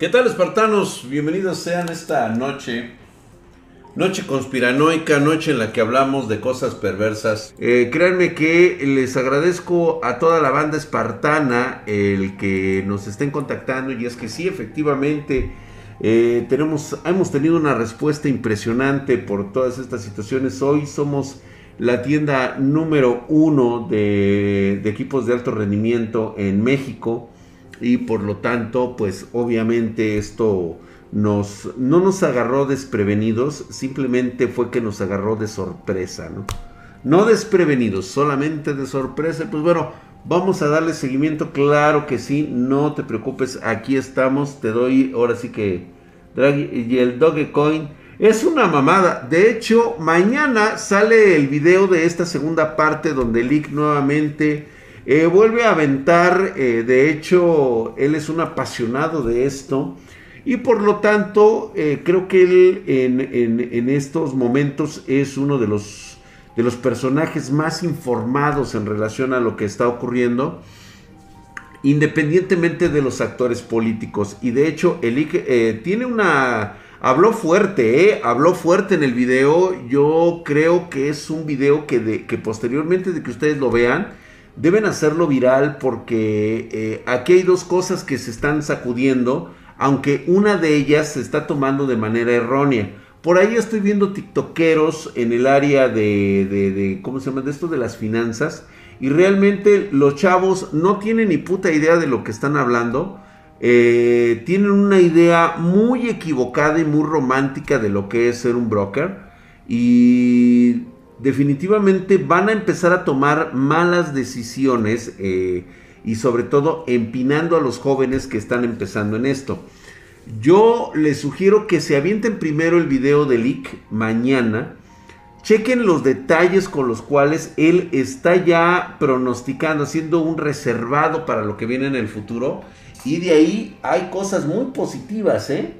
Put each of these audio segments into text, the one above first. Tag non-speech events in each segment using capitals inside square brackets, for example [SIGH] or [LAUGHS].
¿Qué tal espartanos? Bienvenidos sean esta noche. Noche conspiranoica, noche en la que hablamos de cosas perversas. Eh, créanme que les agradezco a toda la banda espartana el que nos estén contactando y es que sí, efectivamente, eh, tenemos, hemos tenido una respuesta impresionante por todas estas situaciones. Hoy somos la tienda número uno de, de equipos de alto rendimiento en México y por lo tanto, pues obviamente esto nos, no nos agarró desprevenidos, simplemente fue que nos agarró de sorpresa, ¿no? No desprevenidos, solamente de sorpresa. Pues bueno, vamos a darle seguimiento, claro que sí, no te preocupes, aquí estamos, te doy ahora sí que y el Dogecoin es una mamada. De hecho, mañana sale el video de esta segunda parte donde Lick nuevamente eh, vuelve a aventar, eh, de hecho, él es un apasionado de esto. Y por lo tanto, eh, creo que él en, estos momentos es uno de los, de los personajes más informados en relación a lo que está ocurriendo, independientemente de los actores políticos. Y de hecho, el tiene una... Habló fuerte, habló fuerte en el video. Yo creo que es un video que, de, que posteriormente de que ustedes lo vean, deben hacerlo viral porque eh, aquí hay dos cosas que se están sacudiendo, aunque una de ellas se está tomando de manera errónea. Por ahí estoy viendo tiktokeros en el área de, ¿cómo se llama? De esto de las finanzas. Y realmente los chavos no tienen ni puta idea de lo que están hablando. Eh, tienen una idea muy equivocada y muy romántica de lo que es ser un broker. Y definitivamente van a empezar a tomar malas decisiones eh, y sobre todo empinando a los jóvenes que están empezando en esto. Yo les sugiero que se avienten primero el video de Lick mañana. Chequen los detalles con los cuales él está ya pronosticando, haciendo un reservado para lo que viene en el futuro. Y de ahí hay cosas muy positivas, ¿eh?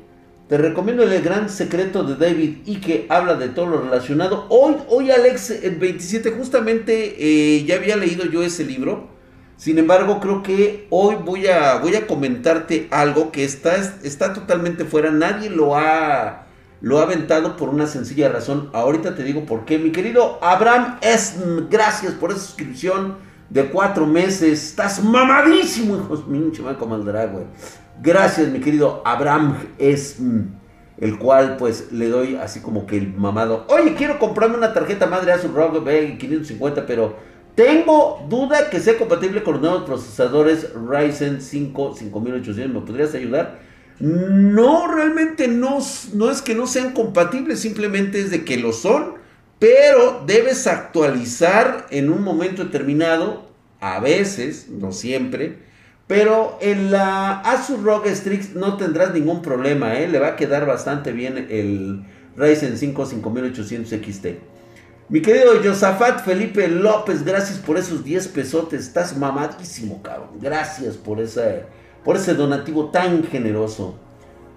Te recomiendo el gran secreto de David y que habla de todo lo relacionado. Hoy, hoy Alex, el 27, justamente eh, ya había leído yo ese libro. Sin embargo, creo que hoy voy a, voy a comentarte algo que está, está totalmente fuera. Nadie lo ha, lo ha aventado por una sencilla razón. Ahorita te digo por qué. Mi querido Abraham es gracias por esa suscripción de cuatro meses. Estás mamadísimo, hijos. Minche, drag, güey. Gracias, mi querido Abraham es mm, el cual pues le doy así como que el mamado. Oye, quiero comprarme una tarjeta madre Asus ROG B550, pero tengo duda que sea compatible con los nuevos procesadores Ryzen 5 5800. ¿Me podrías ayudar? No, realmente no, no es que no sean compatibles, simplemente es de que lo son, pero debes actualizar en un momento determinado, a veces, no siempre pero en la Asus ROG Strix no tendrás ningún problema, ¿eh? le va a quedar bastante bien el Ryzen 5 5800 XT. Mi querido Josafat Felipe López, gracias por esos 10 pesotes. Estás mamadísimo, cabrón. Gracias por ese, por ese donativo tan generoso.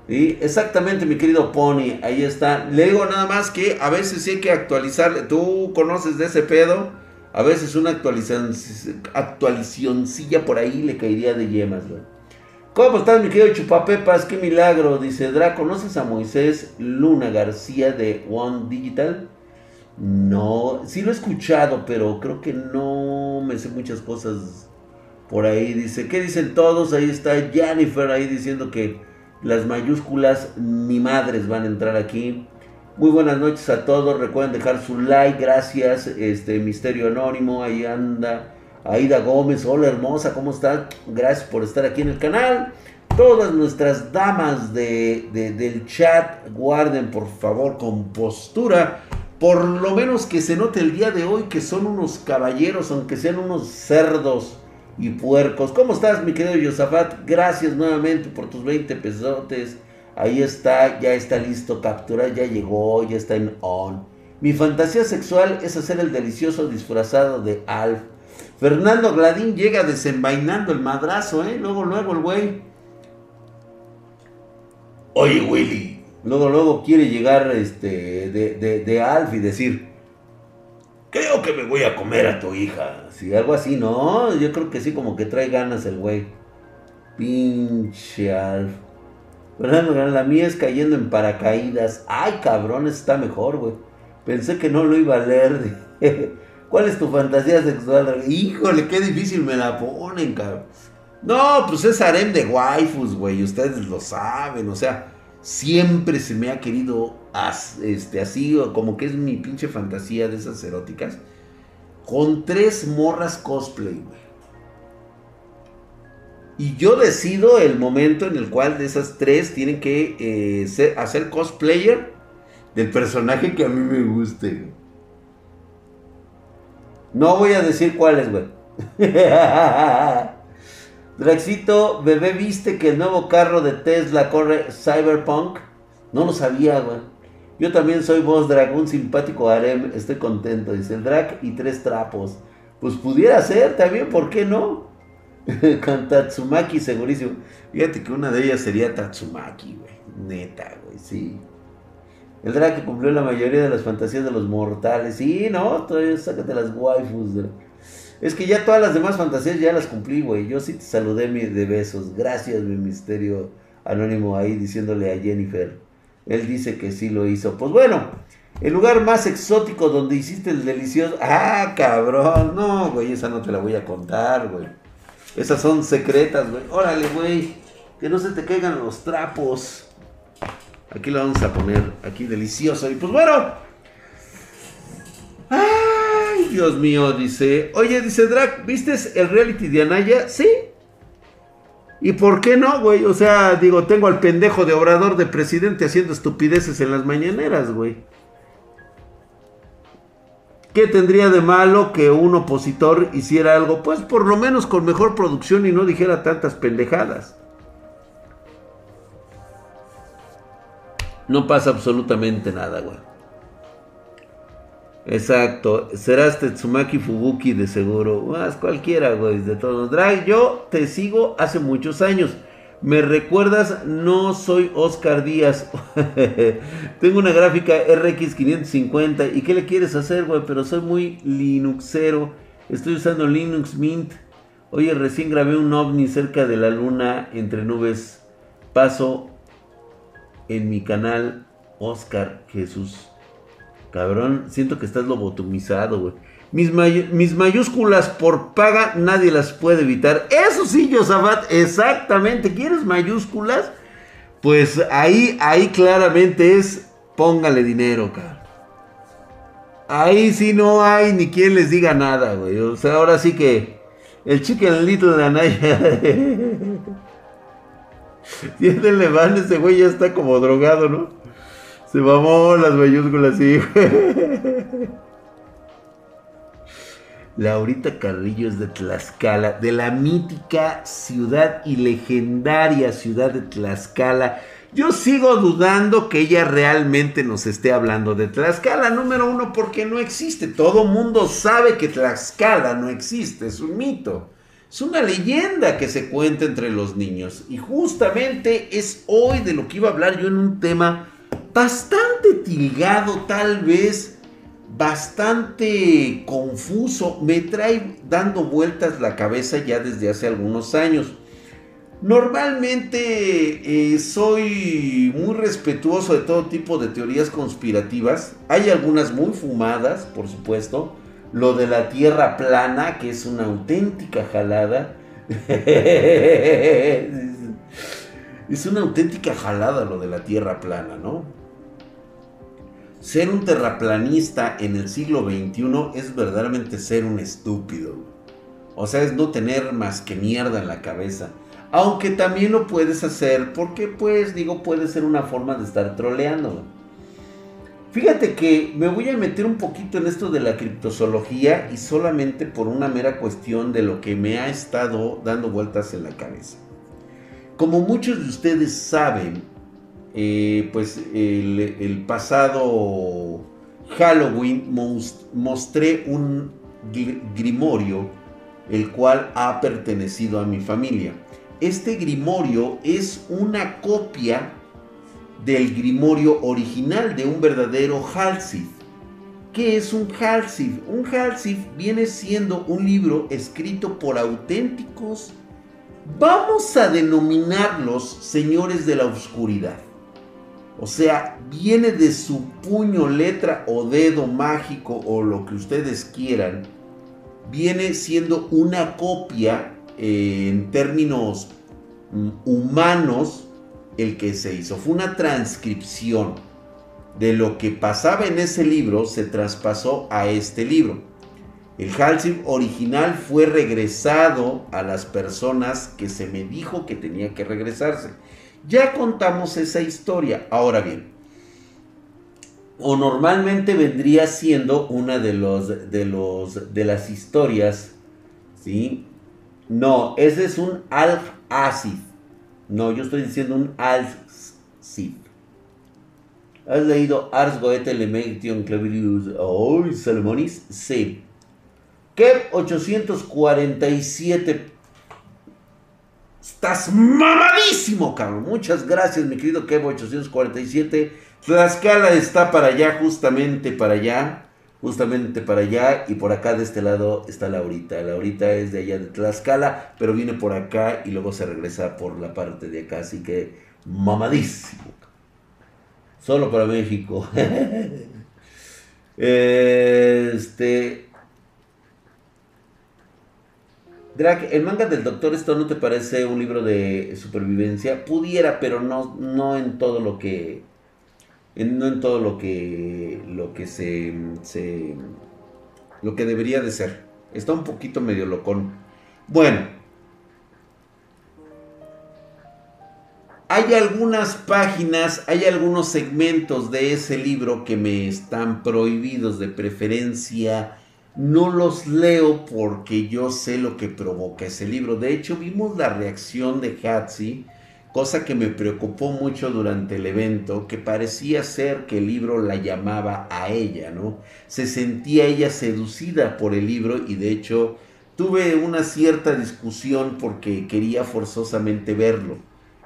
Y exactamente, mi querido Pony, ahí está. Le digo nada más que a veces sí hay que actualizarle. Tú conoces de ese pedo. A veces una actualización, actualizacióncilla por ahí le caería de yemas, güey. ¿Cómo estás, mi querido Chupapepas? Qué milagro. Dice Dra, ¿conoces a Moisés Luna García de One Digital? No, sí lo he escuchado, pero creo que no me sé muchas cosas por ahí. Dice, ¿qué dicen todos? Ahí está Jennifer ahí diciendo que las mayúsculas ni madres van a entrar aquí. Muy buenas noches a todos. Recuerden dejar su like. Gracias. Este Misterio Anónimo. Ahí anda. Aida Gómez. Hola hermosa. ¿Cómo estás? Gracias por estar aquí en el canal. Todas nuestras damas de, del chat. Guarden por favor compostura. Por lo menos que se note el día de hoy que son unos caballeros. Aunque sean unos cerdos y puercos. ¿Cómo estás mi querido Yosafat? Gracias nuevamente por tus 20 pesotes. Ahí está, ya está listo, captura, ya llegó, ya está en on. Mi fantasía sexual es hacer el delicioso disfrazado de Alf. Fernando Gladín llega desenvainando el madrazo, ¿eh? Luego, luego el güey. Oye, Willy. Luego, luego quiere llegar este, de, de, Alf y decir, creo que me voy a comer a tu hija. Si algo así, ¿no? Yo creo que sí, como que trae ganas el güey. Pinche Alf. La mía es cayendo en paracaídas. Ay, cabrón, está mejor, güey. Pensé que no lo iba a leer. [LAUGHS] ¿Cuál es tu fantasía sexual? Híjole, qué difícil me la ponen, cabrón. No, pues es harem de waifus, güey. Ustedes lo saben. O sea, siempre se me ha querido este, así, como que es mi pinche fantasía de esas eróticas. Con tres morras cosplay, güey. Y yo decido el momento en el cual de esas tres tienen que eh, hacer cosplayer del personaje que a mí me guste. No voy a decir cuáles, güey. [LAUGHS] Draxito, bebé, ¿viste que el nuevo carro de Tesla corre Cyberpunk? No lo sabía, güey. Yo también soy vos, Drag, un simpático harem. Estoy contento. Dice el Drag y tres trapos. Pues pudiera ser también, ¿por qué no? [LAUGHS] Con Tatsumaki, segurísimo. Fíjate que una de ellas sería Tatsumaki, güey. Neta, güey, sí. El Drag que cumplió la mayoría de las fantasías de los mortales. Sí, no, todavía sácate las waifus. Es que ya todas las demás fantasías ya las cumplí, güey. Yo sí te saludé de besos. Gracias, mi misterio anónimo ahí diciéndole a Jennifer. Él dice que sí lo hizo. Pues bueno, el lugar más exótico donde hiciste el delicioso. Ah, cabrón. No, güey, esa no te la voy a contar, güey. Esas son secretas, güey. Órale, güey. Que no se te caigan los trapos. Aquí lo vamos a poner. Aquí delicioso. Y pues bueno. Ay, Dios mío, dice. Oye, dice Drac, ¿viste el reality de Anaya? Sí. ¿Y por qué no, güey? O sea, digo, tengo al pendejo de obrador de presidente haciendo estupideces en las mañaneras, güey. ¿Qué tendría de malo que un opositor hiciera algo? Pues por lo menos con mejor producción y no dijera tantas pendejadas. No pasa absolutamente nada, güey. Exacto. Serás Tetsumaki Fubuki de seguro. Más cualquiera, güey. De todos. Drag, yo te sigo hace muchos años. Me recuerdas, no soy Oscar Díaz. [LAUGHS] Tengo una gráfica RX 550. ¿Y qué le quieres hacer, güey? Pero soy muy Linuxero. Estoy usando Linux Mint. Oye, recién grabé un ovni cerca de la luna entre nubes. Paso en mi canal Oscar Jesús. Cabrón, siento que estás lobotomizado, güey. Mis, mayúsculas por paga nadie las puede evitar. Eso sí, Yosabat, exactamente. ¿Quieres mayúsculas? Pues ahí, ahí claramente es póngale dinero, cabrón. Ahí sí no hay ni quien les diga nada, güey. O sea, ahora sí que el Chicken Little de Anaya. [LAUGHS] Tiene van, ese güey ya está como drogado, ¿no? Se mamó las mayúsculas, sí. [LAUGHS] Laurita Carrillo es de Tlaxcala, de la mítica ciudad y legendaria ciudad de Tlaxcala. Yo sigo dudando que ella realmente nos esté hablando de Tlaxcala, número uno, porque no existe. Todo mundo sabe que Tlaxcala no existe, es un mito. Es una leyenda que se cuenta entre los niños. Y justamente es hoy de lo que iba a hablar yo en un tema bastante tilgado, tal vez bastante confuso, me trae dando vueltas la cabeza ya desde hace algunos años. Normalmente eh, soy muy respetuoso de todo tipo de teorías conspirativas. Hay algunas muy fumadas, por supuesto. Lo de la Tierra plana, que es una auténtica jalada. [LAUGHS] es una auténtica jalada lo de la Tierra plana, ¿no? Ser un terraplanista en el siglo XXI es verdaderamente ser un estúpido. O sea, es no tener más que mierda en la cabeza. Aunque también lo puedes hacer porque, pues, digo, puede ser una forma de estar troleando. Fíjate que me voy a meter un poquito en esto de la criptozoología y solamente por una mera cuestión de lo que me ha estado dando vueltas en la cabeza. Como muchos de ustedes saben, eh, pues el, pasado Halloween mostré un grimorio el cual ha pertenecido a mi familia. Este grimorio es una copia del grimorio original de un verdadero Halsif. ¿Qué es un Halsif? Un Halsif viene siendo un libro escrito por auténticos Vamos a denominarlos señores de la oscuridad. O sea, viene de su puño, letra o dedo mágico o lo que ustedes quieran. Viene siendo una copia eh, en términos mm, humanos el que se hizo. Fue una transcripción de lo que pasaba en ese libro, se traspasó a este libro. El Halsey original fue regresado a las personas que se me dijo que tenía que regresarse. Ya contamos esa historia. Ahora bien, o normalmente vendría siendo una de los de los de las historias, ¿sí? No, ese es un Al-Acid. No, yo estoy diciendo un Al-Cid. ¿Has leído Ars Goethe Lemegtion Clavirius oh, Salomonis? Sí. Kev 847 Estás mamadísimo, cabrón. Muchas gracias, mi querido Kevo 847. Tlaxcala está para allá, justamente para allá. Justamente para allá. Y por acá de este lado está Laurita. Laurita es de allá de Tlaxcala, pero viene por acá y luego se regresa por la parte de acá. Así que mamadísimo. Solo para México. [LAUGHS] este. Drag, ¿el manga del Doctor Stone no te parece un libro de supervivencia? Pudiera, pero no, no en todo lo que. no en todo lo que. lo que se, se. lo que debería de ser. Está un poquito medio locón. Bueno. Hay algunas páginas, hay algunos segmentos de ese libro que me están prohibidos de preferencia no los leo porque yo sé lo que provoca ese libro. De hecho, vimos la reacción de Hatsi, cosa que me preocupó mucho durante el evento, que parecía ser que el libro la llamaba a ella, ¿no? Se sentía ella seducida por el libro y de hecho tuve una cierta discusión porque quería forzosamente verlo.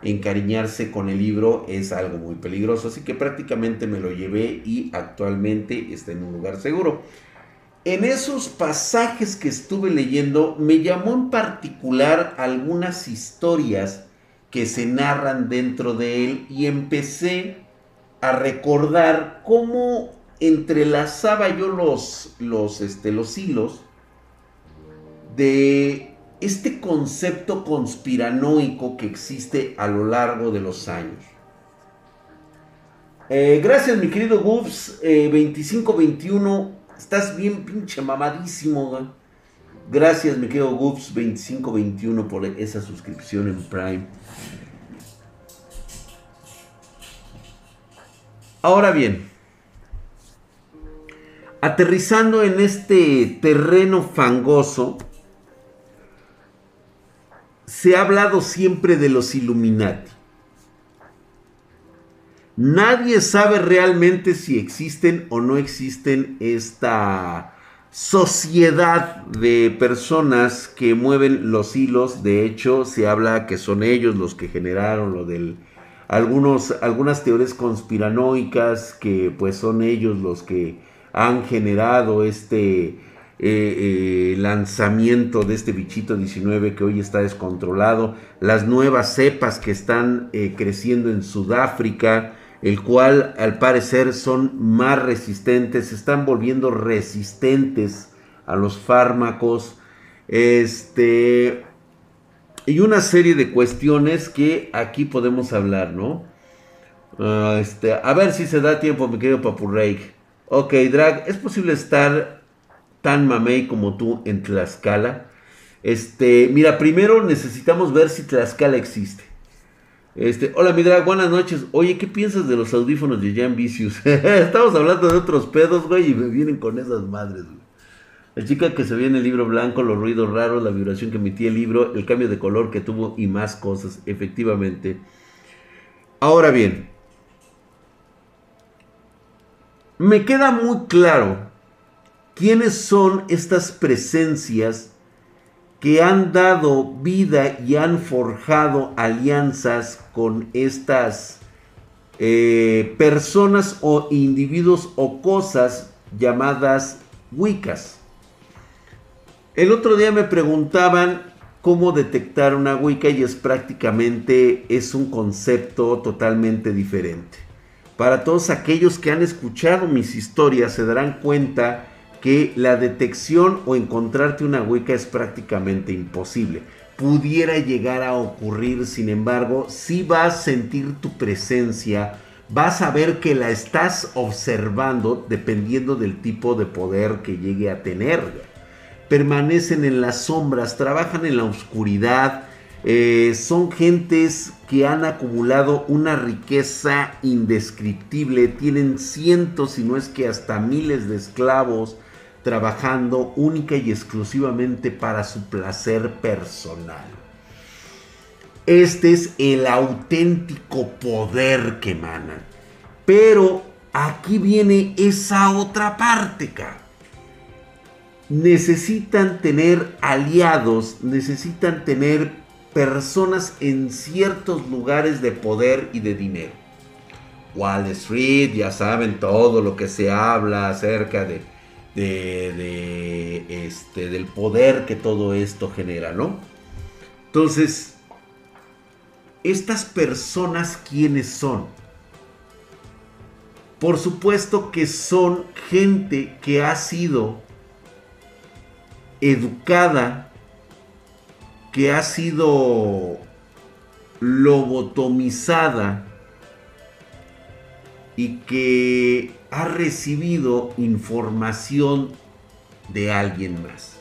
Encariñarse con el libro es algo muy peligroso, así que prácticamente me lo llevé y actualmente está en un lugar seguro en esos pasajes que estuve leyendo me llamó en particular algunas historias que se narran dentro de él y empecé a recordar cómo entrelazaba yo los, los, este, los hilos de este concepto conspiranoico que existe a lo largo de los años. Eh, gracias mi querido Gubs, eh, 2521 Estás bien pinche mamadísimo. Gracias, me quedo Goops2521 por esa suscripción en Prime. Ahora bien, aterrizando en este terreno fangoso, se ha hablado siempre de los Illuminati. Nadie sabe realmente si existen o no existen esta sociedad de personas que mueven los hilos. De hecho, se habla que son ellos los que generaron lo del algunos algunas teorías conspiranoicas que pues son ellos los que han generado este eh, eh, lanzamiento de este bichito 19 que hoy está descontrolado, las nuevas cepas que están eh, creciendo en Sudáfrica, el cual al parecer son más resistentes, se están volviendo resistentes a los fármacos, este, y una serie de cuestiones que aquí podemos hablar, ¿no? Ah, este, a ver si se da tiempo, mi querido Papurrey. Ok, Drag, ¿es posible estar tan mamey como tú en Tlaxcala? Este, mira, primero necesitamos ver si Tlaxcala existe. Este, hola mi drag, buenas noches. Oye, ¿qué piensas de los audífonos de Jan Vicious? [LAUGHS] Estamos hablando de otros pedos, güey, y me vienen con esas madres, güey. La chica que se ve en el libro blanco, los ruidos raros, la vibración que emitía el libro, el cambio de color que tuvo y más cosas, efectivamente. Ahora bien, me queda muy claro quiénes son estas presencias que han dado vida y han forjado alianzas con estas eh, personas o individuos o cosas llamadas Wiccas. El otro día me preguntaban cómo detectar una Wicca y es prácticamente, es un concepto totalmente diferente. Para todos aquellos que han escuchado mis historias se darán cuenta que la detección o encontrarte una Wicca es prácticamente imposible. Pudiera llegar a ocurrir, sin embargo, si vas a sentir tu presencia, vas a ver que la estás observando dependiendo del tipo de poder que llegue a tener. Permanecen en las sombras, trabajan en la oscuridad, eh, son gentes que han acumulado una riqueza indescriptible, tienen cientos, y no es que hasta miles de esclavos trabajando única y exclusivamente para su placer personal. Este es el auténtico poder que emanan. Pero aquí viene esa otra parte. Necesitan tener aliados, necesitan tener personas en ciertos lugares de poder y de dinero. Wall Street, ya saben todo lo que se habla acerca de, de, este, del poder que todo esto genera, ¿no? Entonces, estas personas, ¿quiénes son? Por supuesto que son gente que ha sido educada, que ha sido lobotomizada y que ha recibido información de alguien más.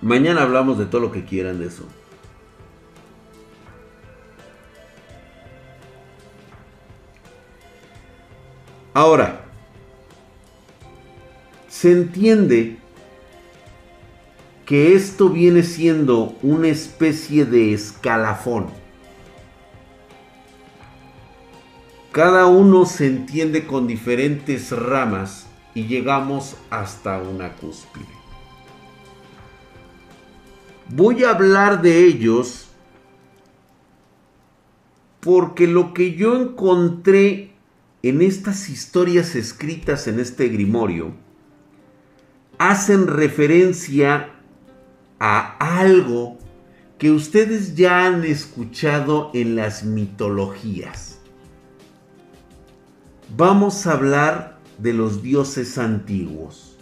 Mañana hablamos de todo lo que quieran de eso. Ahora, se entiende que esto viene siendo una especie de escalafón. Cada uno se entiende con diferentes ramas y llegamos hasta una cúspide. Voy a hablar de ellos porque lo que yo encontré en estas historias escritas en este grimorio hacen referencia a algo que ustedes ya han escuchado en las mitologías. Vamos a hablar de los dioses antiguos.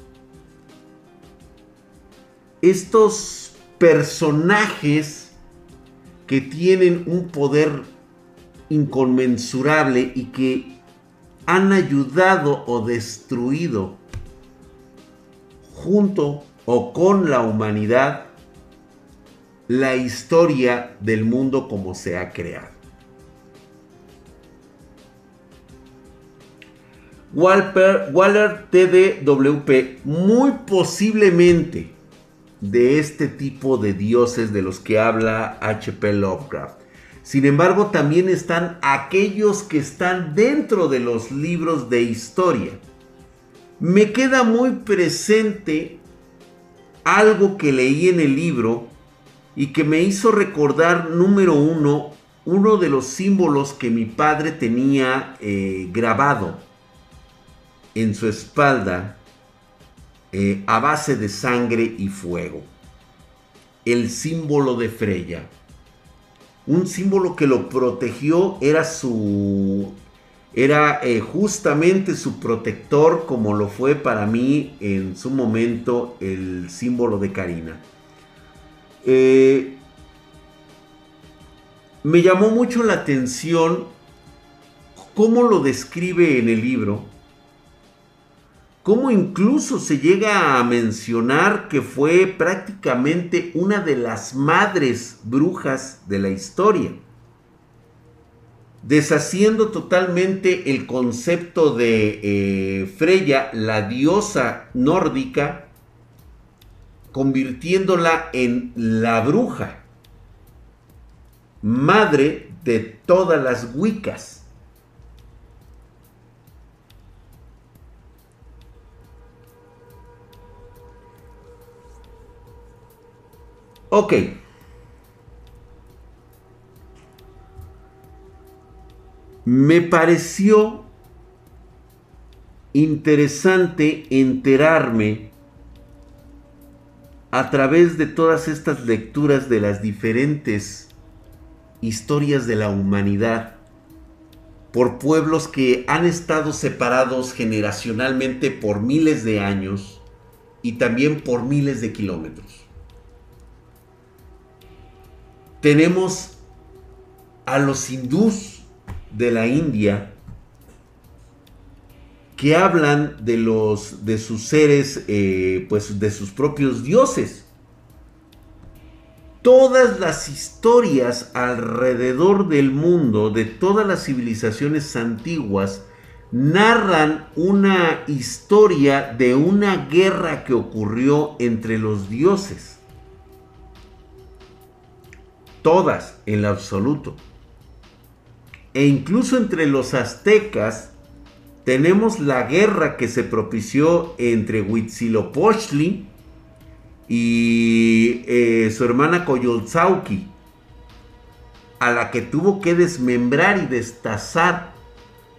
Estos personajes que tienen un poder inconmensurable y que han ayudado o destruido junto o con la humanidad la historia del mundo como se ha creado. Walter, Waller TDWP muy posiblemente de este tipo de dioses de los que habla H.P. Lovecraft. Sin embargo, también están aquellos que están dentro de los libros de historia. Me queda muy presente algo que leí en el libro y que me hizo recordar, número uno, uno de los símbolos que mi padre tenía eh, grabado en su espalda eh, a base de sangre y fuego. El símbolo de Freya. Un símbolo que lo protegió era su... Era eh, justamente su protector como lo fue para mí en su momento el símbolo de Karina. Eh, me llamó mucho la atención cómo lo describe en el libro cómo incluso se llega a mencionar que fue prácticamente una de las madres brujas de la historia, deshaciendo totalmente el concepto de eh, Freya, la diosa nórdica, convirtiéndola en la bruja, madre de todas las Wiccas. Ok. me pareció interesante enterarme a través de todas estas lecturas de las diferentes historias de la humanidad por pueblos que han estado separados generacionalmente por miles de años y también por miles de kilómetros. Tenemos a los hindús de la India que hablan de los de sus seres, eh, pues de sus propios dioses. Todas las historias alrededor del mundo, de todas las civilizaciones antiguas, narran una historia de una guerra que ocurrió entre los dioses. Todas, en absoluto. E incluso entre los aztecas tenemos la guerra que se propició entre Huitzilopochtli y eh, su hermana Coyolzauqui, a la que tuvo que desmembrar y destazar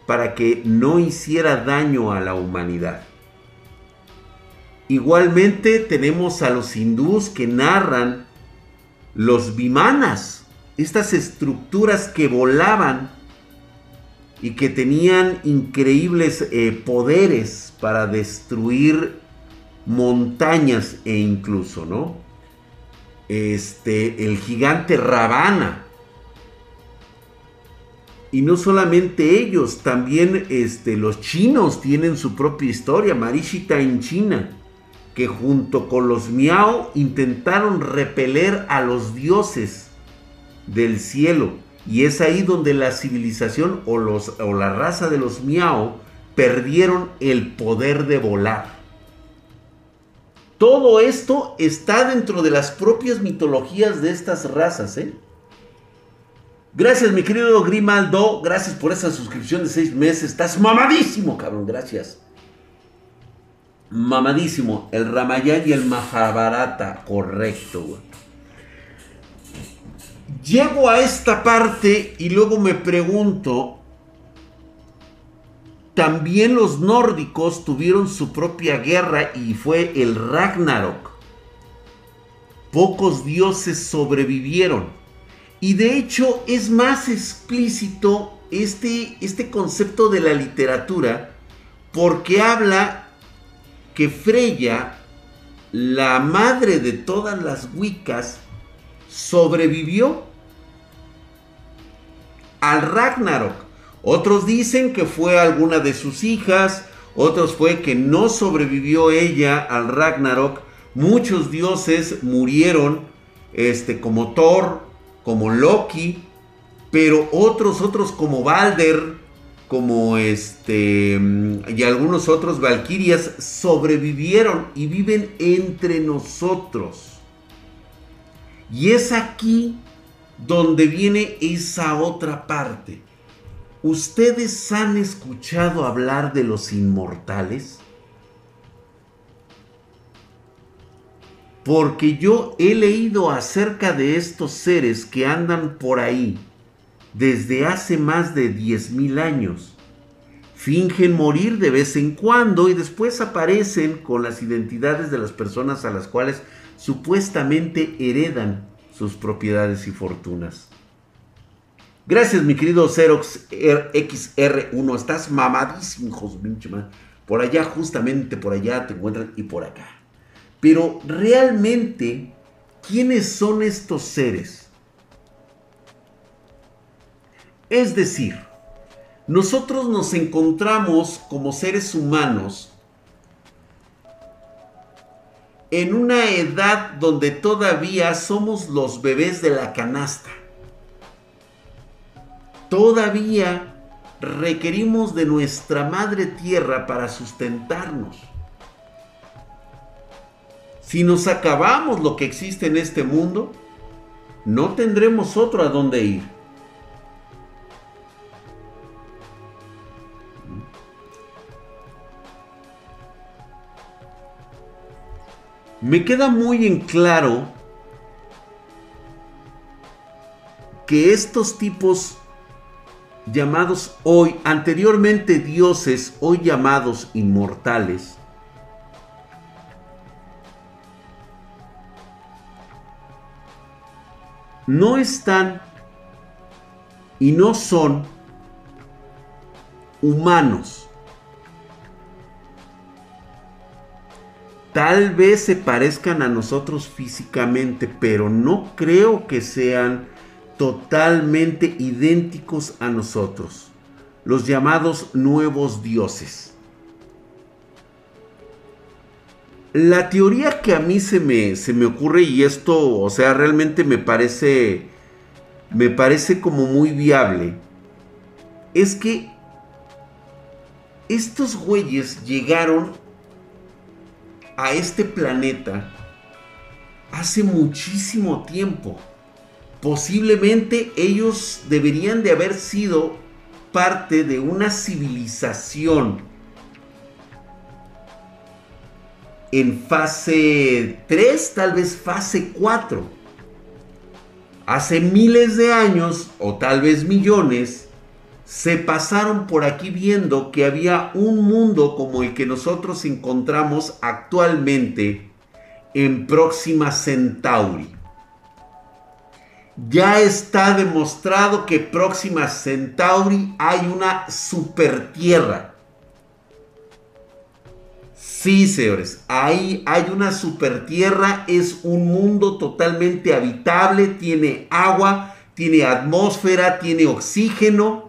para que no hiciera daño a la humanidad. Igualmente tenemos a los hindús que narran los vimanas, estas estructuras que volaban y que tenían increíbles eh, poderes para destruir montañas e incluso, ¿no? Este, el gigante Ravana. Y no solamente ellos, también este, los chinos tienen su propia historia, Marishita en China, que junto con los Miao intentaron repeler a los dioses del cielo y es ahí donde la civilización o, los, o la raza de los Miao perdieron el poder de volar. Todo esto está dentro de las propias mitologías de estas razas, ¿eh? Gracias, mi querido Grimaldo. Gracias por esa suscripción de seis meses. Estás mamadísimo, cabrón. Gracias. Mamadísimo. El Ramayana y el Mahabharata. Correcto, güey. Llego a esta parte y luego me pregunto, también los nórdicos tuvieron su propia guerra y fue el Ragnarok. Pocos dioses sobrevivieron. Y de hecho es más explícito este, este concepto de la literatura porque habla que Freya, la madre de todas las Wiccas, sobrevivió al Ragnarok. Otros dicen que fue alguna de sus hijas, otros fue que no sobrevivió ella al Ragnarok. Muchos dioses murieron, este, como Thor, como Loki, pero otros, otros como Balder, como este, y algunos otros valquirias sobrevivieron y viven entre nosotros. Y es aquí donde viene esa otra parte. ¿Ustedes han escuchado hablar de los inmortales? Porque yo he leído acerca de estos seres que andan por ahí desde hace más de 10.000 años. Fingen morir de vez en cuando y después aparecen con las identidades de las personas a las cuales supuestamente heredan sus propiedades y fortunas. Gracias, mi querido Xerox XR1. Estás mamadísimo, hijos Por allá, justamente por allá te encuentran y por acá. Pero realmente, ¿quiénes son estos seres? Es decir, nosotros nos encontramos como seres humanos en una edad donde todavía somos los bebés de la canasta. Todavía requerimos de nuestra madre tierra para sustentarnos. Si nos acabamos lo que existe en este mundo, no tendremos otro a dónde ir. Me queda muy en claro que estos tipos llamados hoy, anteriormente dioses, hoy llamados inmortales, no están y no son humanos. Tal vez se parezcan a nosotros físicamente, pero no creo que sean totalmente idénticos a nosotros, los llamados nuevos dioses. La teoría que a mí se me, se me ocurre y esto, o sea, realmente me parece, me parece como muy viable, es que estos güeyes llegaron a este planeta hace muchísimo tiempo. Posiblemente ellos deberían de haber sido parte de una civilización en fase 3, tal vez fase 4. Hace miles de años, o tal vez millones, se pasaron por aquí viendo que había un mundo como el que nosotros encontramos actualmente en Próxima Centauri ya está demostrado que próxima Centauri hay una super tierra. Sí, señores, ahí hay una super tierra, es un mundo totalmente habitable, tiene agua, tiene atmósfera, tiene oxígeno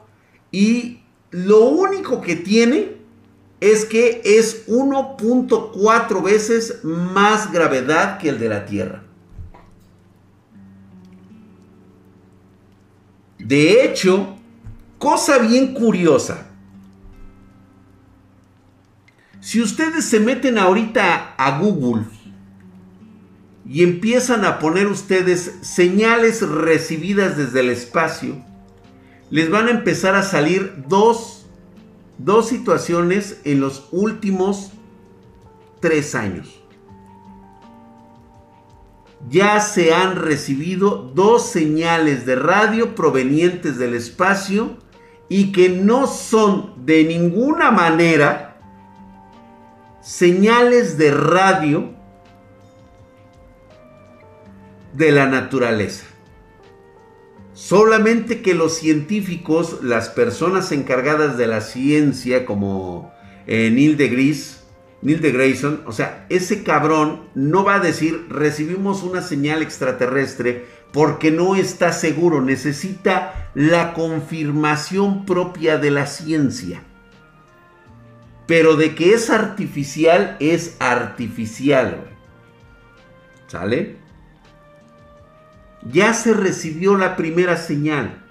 y lo único que tiene es que es 1.4 veces más gravedad que el de la Tierra. De hecho, cosa bien curiosa. Si ustedes se meten ahorita a Google y empiezan a poner ustedes señales recibidas desde el espacio, les van a empezar a salir dos, dos situaciones en los últimos tres años ya se han recibido dos señales de radio provenientes del espacio y que no son de ninguna manera señales de radio de la naturaleza. Solamente que los científicos, las personas encargadas de la ciencia como eh, Neil deGrasse, Neil de Grayson, o sea, ese cabrón no va a decir recibimos una señal extraterrestre porque no está seguro, necesita la confirmación propia de la ciencia. Pero de que es artificial, es artificial. ¿Sale? Ya se recibió la primera señal.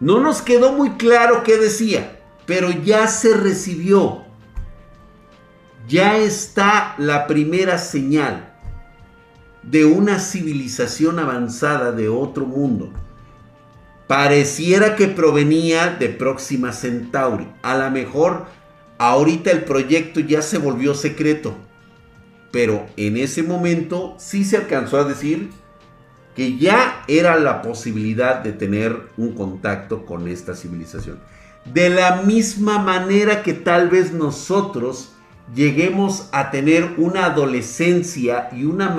No nos quedó muy claro qué decía, pero ya se recibió ya está la primera señal de una civilización avanzada de otro mundo. Pareciera que provenía de Próxima Centauri. A lo mejor ahorita el proyecto ya se volvió secreto. Pero en ese momento sí se alcanzó a decir que ya era la posibilidad de tener un contacto con esta civilización. De la misma manera que tal vez nosotros lleguemos a tener una adolescencia y una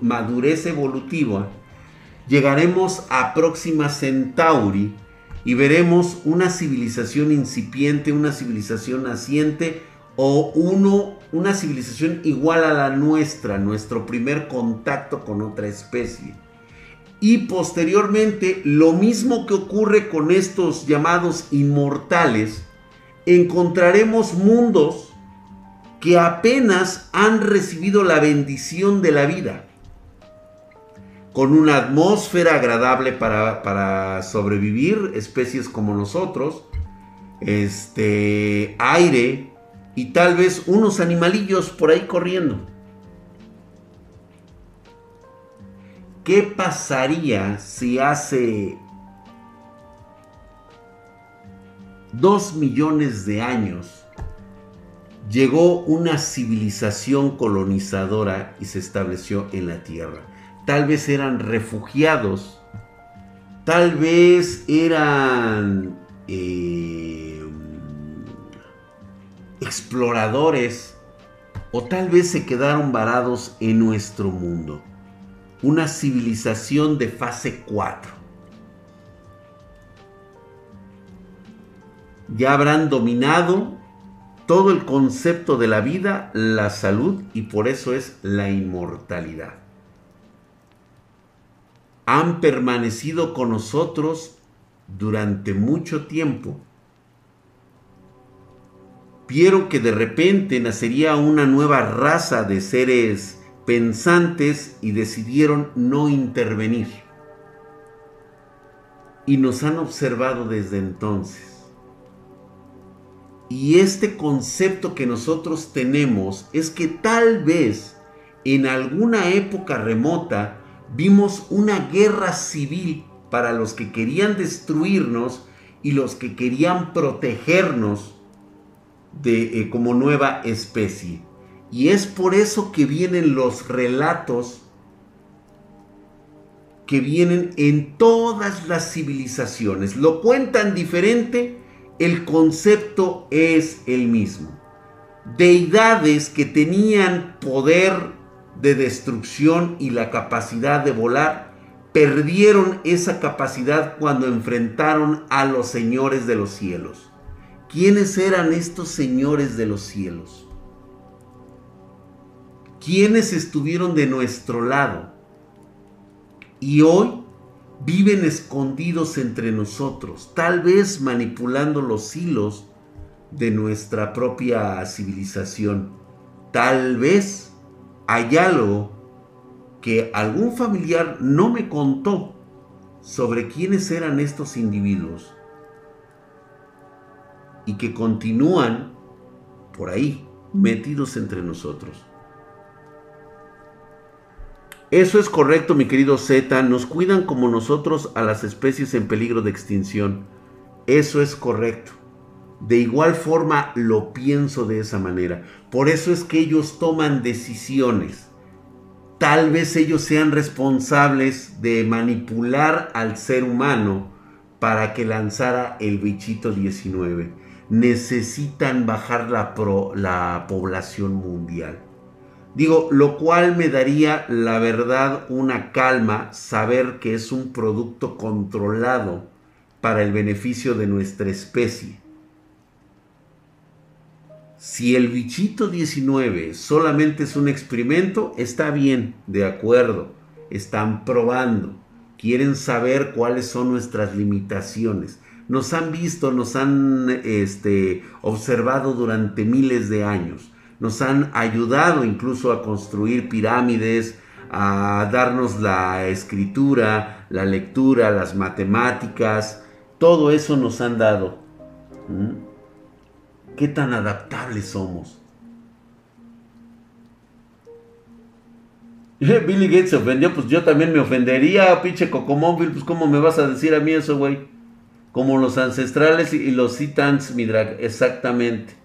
madurez evolutiva, llegaremos a Próxima Centauri y veremos una civilización incipiente, una civilización naciente o uno, una civilización igual a la nuestra, nuestro primer contacto con otra especie. Y posteriormente, lo mismo que ocurre con estos llamados inmortales, encontraremos mundos que apenas han recibido la bendición de la vida, con una atmósfera agradable para, sobrevivir, especies como nosotros, este, aire y tal vez unos animalillos por ahí corriendo. ¿Qué pasaría si hace dos millones de años llegó una civilización colonizadora y se estableció en la tierra. Tal vez eran refugiados, tal vez eran eh, exploradores o tal vez se quedaron varados en nuestro mundo. Una civilización de fase 4. Ya habrán dominado todo el concepto de la vida, la salud y por eso es la inmortalidad. Han permanecido con nosotros durante mucho tiempo. Vieron que de repente nacería una nueva raza de seres pensantes y decidieron no intervenir. Y nos han observado desde entonces. Y este concepto que nosotros tenemos es que tal vez en alguna época remota vimos una guerra civil para los que querían destruirnos y los que querían protegernos de, eh, como nueva especie. Y es por eso que vienen los relatos que vienen en todas las civilizaciones. Lo cuentan diferente, el concepto es el mismo. Deidades que tenían poder de destrucción y la capacidad de volar, perdieron esa capacidad cuando enfrentaron a los señores de los cielos. ¿Quiénes eran estos señores de los cielos? ¿Quiénes estuvieron de nuestro lado? Y hoy viven escondidos entre nosotros, tal vez manipulando los hilos de nuestra propia civilización. Tal vez hay algo que algún familiar no me contó sobre quiénes eran estos individuos y que continúan por ahí metidos entre nosotros. Eso es correcto, mi querido Z. Nos cuidan como nosotros a las especies en peligro de extinción. Eso es correcto. De igual forma lo pienso de esa manera. Por eso es que ellos toman decisiones. Tal vez ellos sean responsables de manipular al ser humano para que lanzara el bichito 19. Necesitan bajar la, la población mundial. Digo, lo cual me daría la verdad una calma saber que es un producto controlado para el beneficio de nuestra especie. Si el bichito 19 solamente es un experimento, está bien, de acuerdo, están probando, quieren saber cuáles son nuestras limitaciones. Nos han visto, nos han este, observado durante miles de años nos han ayudado incluso a construir pirámides, a darnos la escritura, la lectura, las matemáticas, todo eso nos han dado. ¿Mm? ¿Qué tan adaptables somos? [LAUGHS] Billy Gates se ofendió, pues yo también me ofendería, pinche Cocomóvil, pues cómo me vas a decir a mí eso, güey. Como los ancestrales y los Citans, mi drag, exactamente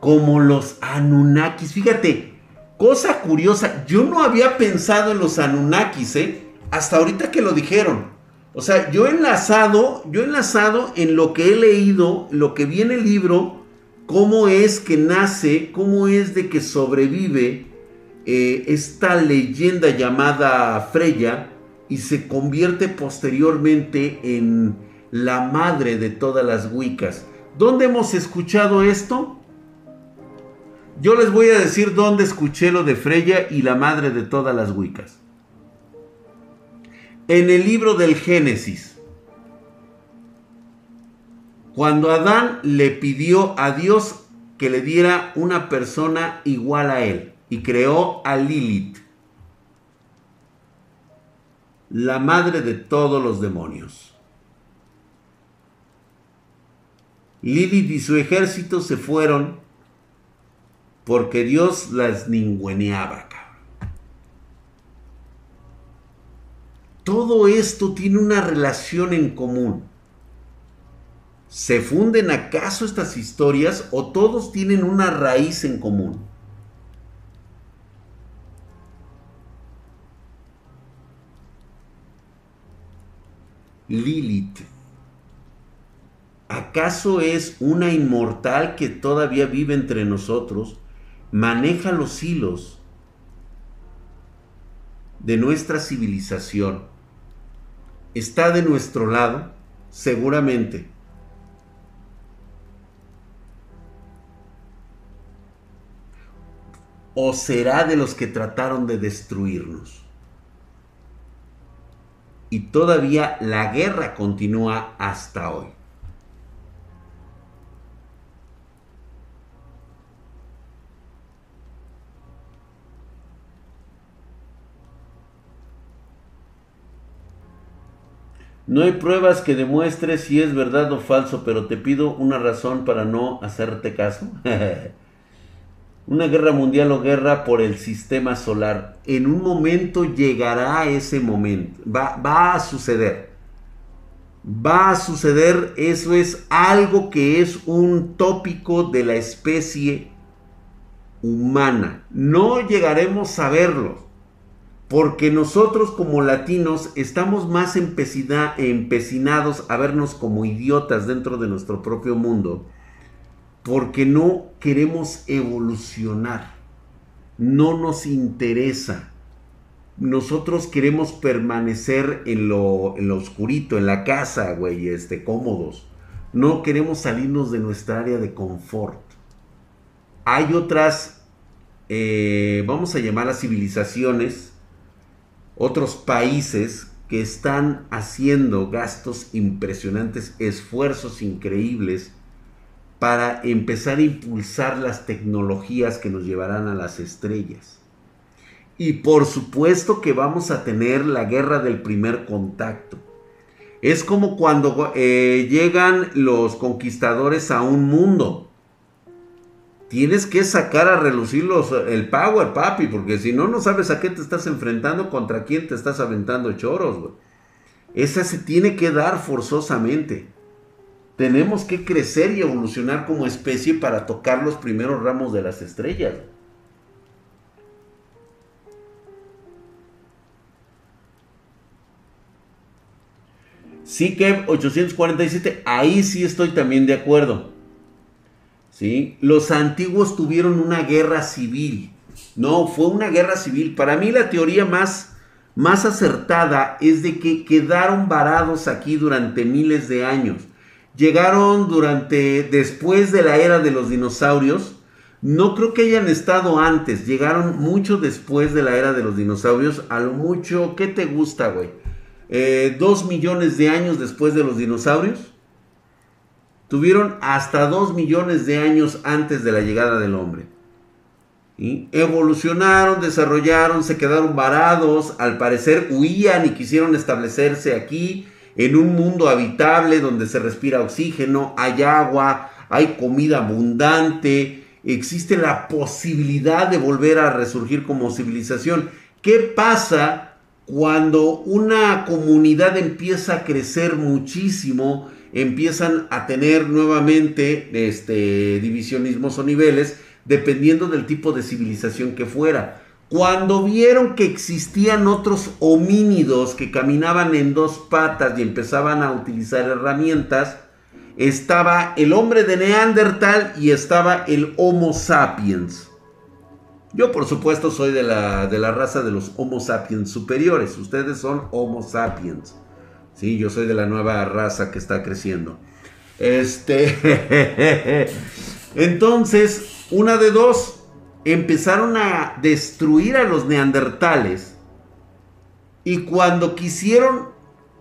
como los Anunnakis. Fíjate, cosa curiosa, yo no había pensado en los Anunnakis, ¿eh? Hasta ahorita que lo dijeron. O sea, yo he enlazado, yo he enlazado en lo que he leído, lo que viene el libro, cómo es que nace, cómo es de que sobrevive eh, esta leyenda llamada Freya y se convierte posteriormente en la madre de todas las Wiccas. ¿Dónde hemos escuchado esto? Yo les voy a decir dónde escuché lo de Freya y la madre de todas las Wiccas. En el libro del Génesis. Cuando Adán le pidió a Dios que le diera una persona igual a él y creó a Lilith, la madre de todos los demonios. Lilith y su ejército se fueron porque Dios las ningüeneaba. Todo esto tiene una relación en común. ¿Se funden acaso estas historias o todos tienen una raíz en común? Lilith ¿Acaso es una inmortal que todavía vive entre nosotros? Maneja los hilos de nuestra civilización. ¿Está de nuestro lado? Seguramente. ¿O será de los que trataron de destruirnos? Y todavía la guerra continúa hasta hoy. No hay pruebas que demuestre si es verdad o falso, pero te pido una razón para no hacerte caso. [LAUGHS] una guerra mundial o guerra por el sistema solar. En un momento llegará ese momento. Va, va a suceder. Va a suceder. Eso es algo que es un tópico de la especie humana. No llegaremos a verlo porque nosotros como latinos estamos más empecinados a vernos como idiotas dentro de nuestro propio mundo, porque no queremos evolucionar, no nos interesa. Nosotros queremos permanecer en lo, en oscurito, en la casa, güey, este, cómodos. No queremos salirnos de nuestra área de confort. Hay otras, eh, vamos a llamar las civilizaciones, otros países que están haciendo gastos impresionantes, esfuerzos increíbles para empezar a impulsar las tecnologías que nos llevarán a las estrellas. Y por supuesto que vamos a tener la guerra del primer contacto. Es como cuando eh, llegan los conquistadores a un mundo tienes que sacar a relucir los, el power, papi, porque si no, no sabes a qué te estás enfrentando, contra quién te estás aventando choros, güey. Esa se tiene que dar forzosamente. Tenemos que crecer y evolucionar como especie para tocar los primeros ramos de las estrellas. Sí que 847, ahí sí estoy también de acuerdo. Los antiguos tuvieron una guerra civil. No, fue una guerra civil. Para mí la teoría más, más acertada es de que quedaron varados aquí durante miles de años. Llegaron durante, después de la era de los dinosaurios. No creo que hayan estado antes. Llegaron mucho después de la era de los dinosaurios. A lo mucho, ¿qué te gusta, güey? Eh, dos millones de años después de los dinosaurios tuvieron hasta dos millones de años antes de la llegada del hombre. Evolucionaron, desarrollaron, se quedaron varados, al parecer huían y quisieron establecerse aquí en un mundo habitable donde se respira oxígeno, hay agua, hay comida abundante, existe la posibilidad de volver a resurgir como civilización. ¿Qué pasa cuando una comunidad empieza a crecer muchísimo? Empiezan a tener nuevamente este, divisionismos o niveles dependiendo del tipo de civilización que fuera. Cuando vieron que existían otros homínidos que caminaban en dos patas y empezaban a utilizar herramientas, estaba el hombre de Neandertal y estaba el Homo sapiens. Yo por supuesto soy de la, de la raza de los Homo sapiens superiores, ustedes son Homo sapiens. Sí, yo soy de la nueva raza que está creciendo. Este. [LAUGHS] Entonces, una de dos. Empezaron a destruir a los neandertales. Y cuando quisieron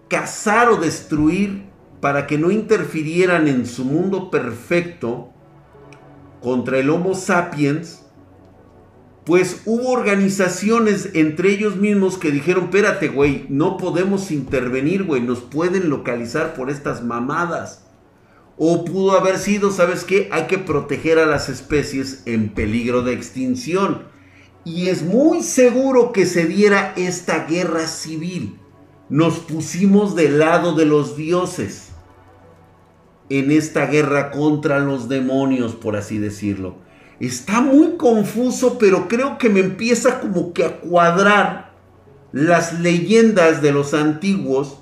cazar o destruir para que no interfirieran en su mundo perfecto contra el Homo sapiens, pues hubo organizaciones entre ellos mismos que dijeron, espérate, güey, no podemos intervenir, güey, nos pueden localizar por estas mamadas. O pudo haber sido, ¿sabes qué? Hay que proteger a las especies en peligro de extinción. Y es muy seguro que se diera esta guerra civil. Nos pusimos del lado de los dioses en esta guerra contra los demonios, por así decirlo. Está muy confuso, pero creo que me empieza como que a cuadrar las leyendas de los antiguos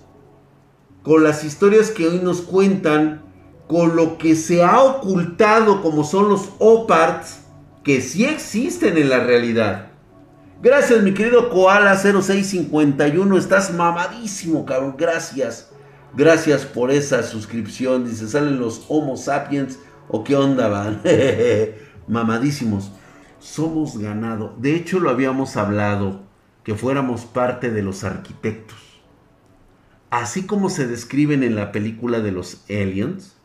con las historias que hoy nos cuentan con lo que se ha ocultado como son los OPARTs que sí existen en la realidad. Gracias, mi querido Koala 0651. Estás mamadísimo, cabrón. Gracias. Gracias por esa suscripción. Dice, ¿salen los Homo sapiens? ¿O qué onda van? [LAUGHS] Mamadísimos. Somos ganado. De hecho, lo habíamos hablado. Que fuéramos parte de los arquitectos. Así como se describen en la película de los aliens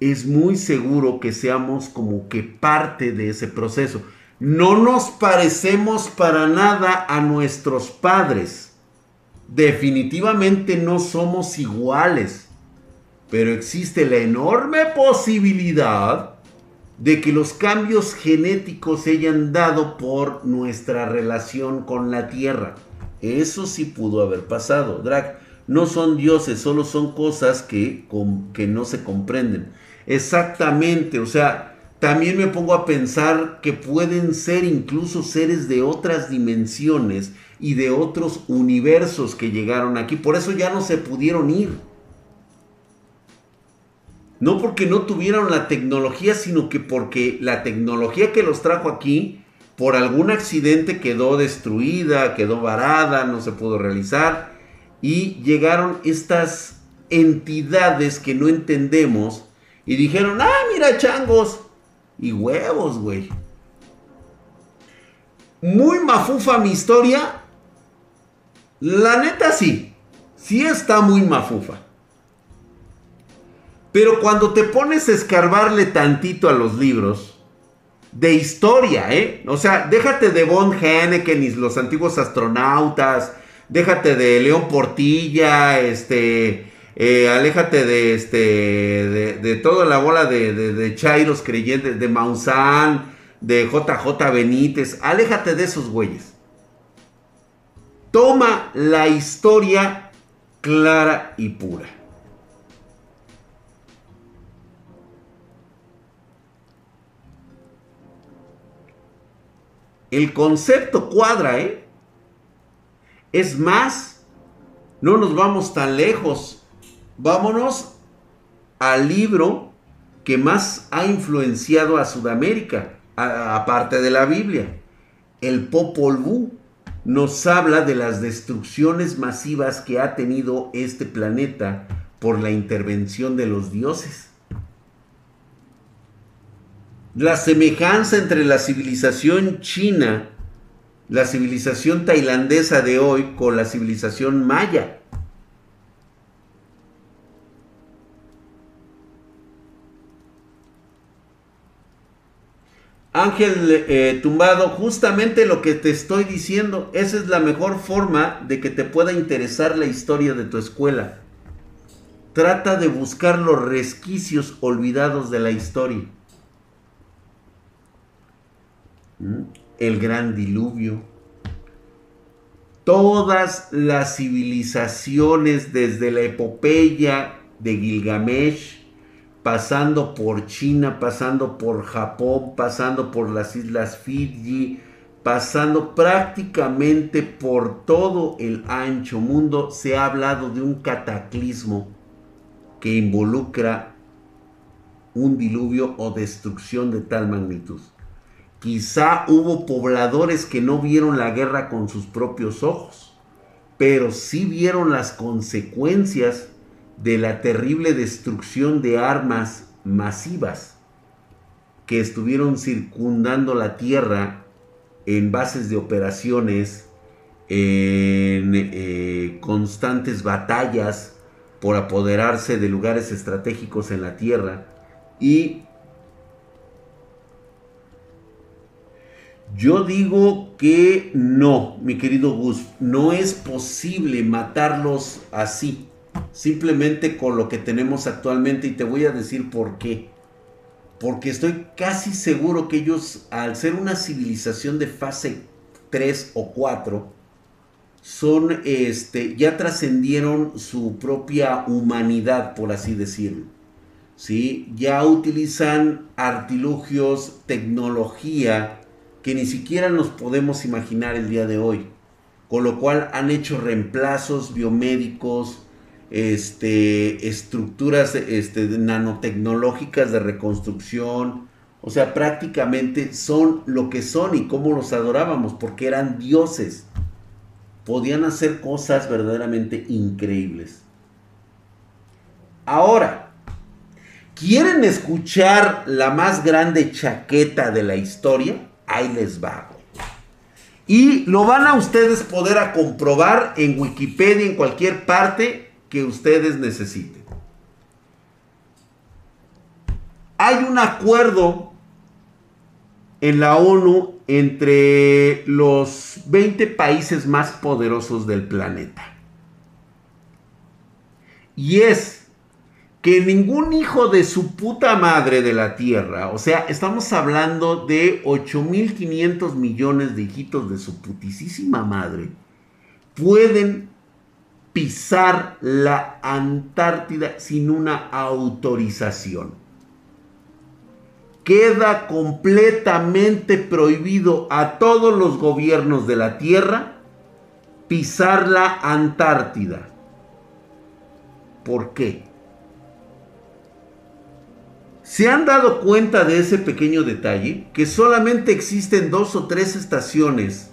es muy seguro que seamos como que parte de ese proceso. No nos parecemos para nada a nuestros padres. Definitivamente no somos iguales. Pero existe la enorme posibilidad de que los cambios genéticos se hayan dado por nuestra relación con la Tierra. Eso sí pudo haber pasado. Drag, no son dioses, solo son cosas que, que no se comprenden. Exactamente, o sea, también me pongo a pensar que pueden ser incluso seres de otras dimensiones y de otros universos que llegaron aquí. Por eso ya no se pudieron ir. No porque no tuvieron la tecnología, sino que porque la tecnología que los trajo aquí, por algún accidente quedó destruida, quedó varada, no se pudo realizar. Y llegaron estas entidades que no entendemos y dijeron, ah, mira, changos. Y huevos, güey. Muy mafufa mi historia. La neta sí. Sí está muy mafufa. Pero cuando te pones a escarbarle tantito a los libros de historia, ¿eh? O sea, déjate de Von Henneken y los antiguos astronautas, déjate de León Portilla, este, eh, aléjate de este de, toda la bola de, de, Chairos creyentes, de Maussan, de JJ Benítez, aléjate de esos güeyes. Toma la historia clara y pura. El concepto cuadra, ¿eh? Es más, no nos vamos tan lejos vámonos al libro que más ha influenciado a Sudamérica, aparte de la Biblia. El Popol Vuh nos habla de las destrucciones masivas que ha tenido este planeta por la intervención de los dioses. La semejanza entre la civilización china, la civilización tailandesa de hoy con la civilización maya. Ángel eh, tumbado, justamente lo que te estoy diciendo, esa es la mejor forma de que te pueda interesar la historia de tu escuela. Trata de buscar los resquicios olvidados de la historia. El gran diluvio. Todas las civilizaciones desde la epopeya de Gilgamesh, pasando por China, pasando por Japón, pasando por las islas Fiji, pasando prácticamente por todo el ancho mundo, se ha hablado de un cataclismo que involucra un diluvio o destrucción de tal magnitud. Quizá hubo pobladores que no vieron la guerra con sus propios ojos, pero sí vieron las consecuencias de la terrible destrucción de armas masivas que estuvieron circundando la Tierra en bases de operaciones, en eh, constantes batallas por apoderarse de lugares estratégicos en la Tierra. Y yo digo que no, mi querido Gus, no es posible matarlos así simplemente con lo que tenemos actualmente y te voy a decir por qué. Porque estoy casi seguro que ellos, al ser una civilización de fase 3 o 4, son, este, ya trascendieron su propia humanidad, por así decirlo. ¿Sí? Ya utilizan artilugios, tecnología que ni siquiera nos podemos imaginar el día de hoy. Con lo cual han hecho reemplazos biomédicos, este, estructuras este, nanotecnológicas de reconstrucción. O sea, prácticamente son lo que son y cómo los adorábamos, porque eran dioses. Podían hacer cosas verdaderamente increíbles. Ahora, ¿quieren escuchar la más grande chaqueta de la historia? Ahí les va. Y lo van a ustedes poder a comprobar en Wikipedia, en cualquier parte que ustedes necesiten. Hay un acuerdo en la ONU entre los 20 países más poderosos del planeta. Y es que ningún hijo de su puta madre de la tierra, o sea, estamos hablando de 8.500 millones de hijitos de su putisísima madre, pueden pisar la Antártida sin una autorización. Queda completamente prohibido a todos los gobiernos de la Tierra pisar la Antártida. ¿Por qué? ¿Se han dado cuenta de ese pequeño detalle? Que solamente existen dos o tres estaciones,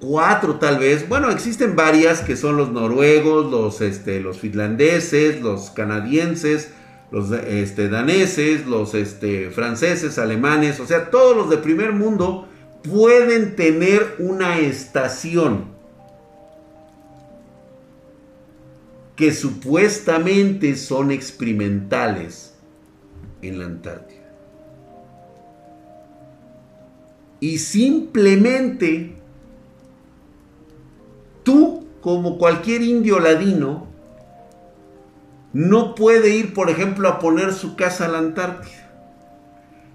cuatro tal vez, bueno, existen varias que son los noruegos, los, este, los finlandeses, los canadienses, los este, daneses, los este, franceses, alemanes, o sea, todos los de primer mundo pueden tener una estación que supuestamente son experimentales en la Antártida. Y simplemente tú, como cualquier indio ladino, no puede ir, por ejemplo, a poner su casa a la Antártida.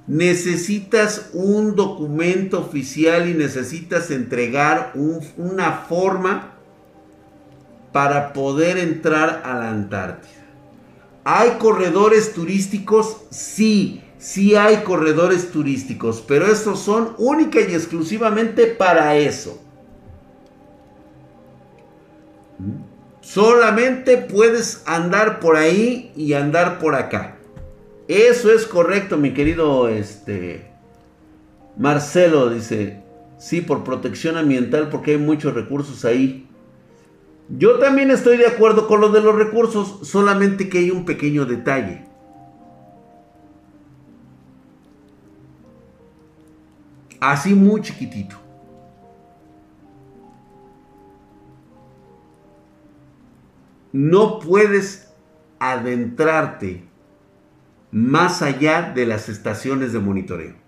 Necesitas un documento oficial y necesitas entregar una forma para poder entrar a la Antártida. ¿Hay corredores turísticos? Sí, sí hay corredores turísticos, pero estos son única y exclusivamente para eso. Solamente puedes andar por ahí y andar por acá. Eso es correcto, mi querido este Marcelo dice, sí, por protección ambiental porque hay muchos recursos ahí. Yo también estoy de acuerdo con lo de los recursos, solamente que hay un pequeño detalle. Así muy chiquitito. No puedes adentrarte más allá de las estaciones de monitoreo.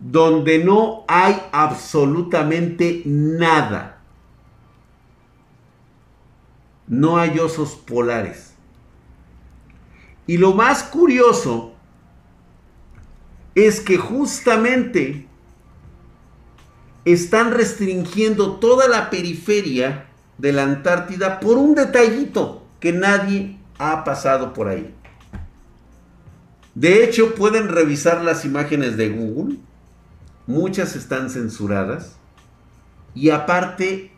Donde no hay absolutamente nada. No hay osos polares. Y lo más curioso es que justamente están restringiendo toda la periferia de la Antártida por un detallito que nadie ha pasado por ahí. De hecho, pueden revisar las imágenes de Google muchas están censuradas y aparte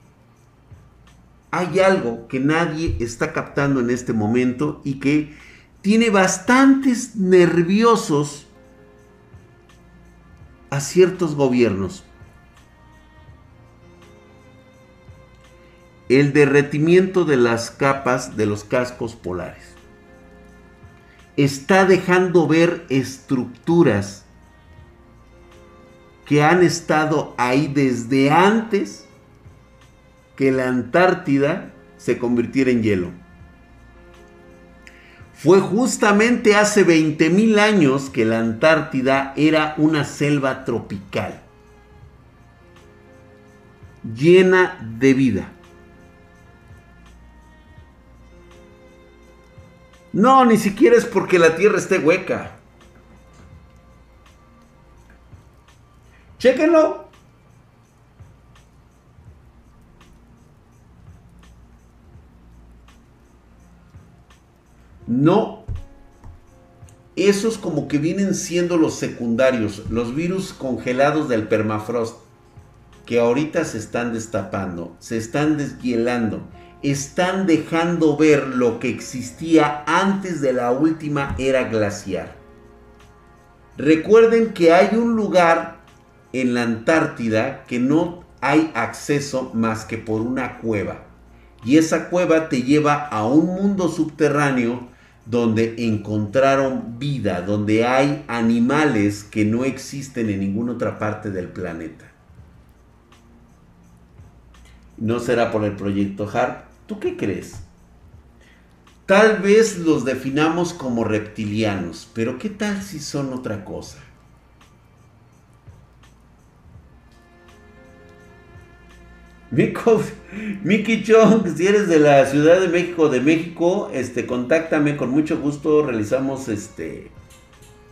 hay algo que nadie está captando en este momento y que tiene bastantes nerviosos a ciertos gobiernos. El derretimiento de las capas de los cascos polares está dejando ver estructuras que han estado ahí desde antes que la Antártida se convirtiera en hielo. Fue justamente hace 20.000 años que la Antártida era una selva tropical, llena de vida. No, ni siquiera es porque la Tierra esté hueca. Chéquenlo. No. Esos como que vienen siendo los secundarios, los virus congelados del permafrost. que ahorita se están destapando, se están deshielando, están dejando ver lo que existía antes de la última era glaciar. Recuerden que hay un lugar en la Antártida que no hay acceso más que por una cueva. Y esa cueva te lleva a un mundo subterráneo donde encontraron vida, donde hay animales que no existen en ninguna otra parte del planeta. No será por el proyecto HARP. ¿Tú qué crees? Tal vez los definamos como reptilianos, pero ¿qué tal si son otra cosa? Miki Chong, si eres de la Ciudad de México, de México, este, contáctame con mucho gusto. Realizamos este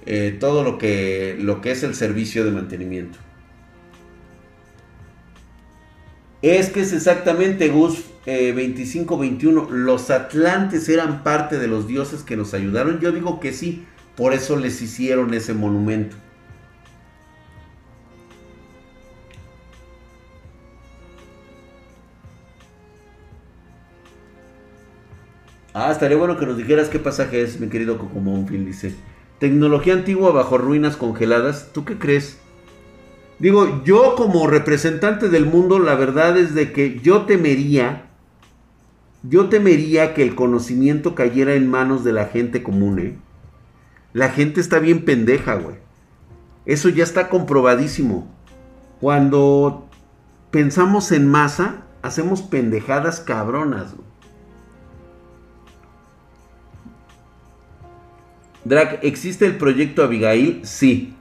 eh, todo lo que, lo que es el servicio de mantenimiento. Es que es exactamente Gus 25-21. Eh, los atlantes eran parte de los dioses que nos ayudaron. Yo digo que sí, por eso les hicieron ese monumento. Ah, estaría bueno que nos dijeras qué pasaje es, mi querido Cocomonfil, dice. Tecnología antigua bajo ruinas congeladas. ¿Tú qué crees? Digo, yo como representante del mundo, la verdad es de que yo temería, yo temería que el conocimiento cayera en manos de la gente común, ¿eh? La gente está bien pendeja, güey. Eso ya está comprobadísimo. Cuando pensamos en masa, hacemos pendejadas cabronas, güey. Drag, ¿existe el proyecto Abigail? Sí.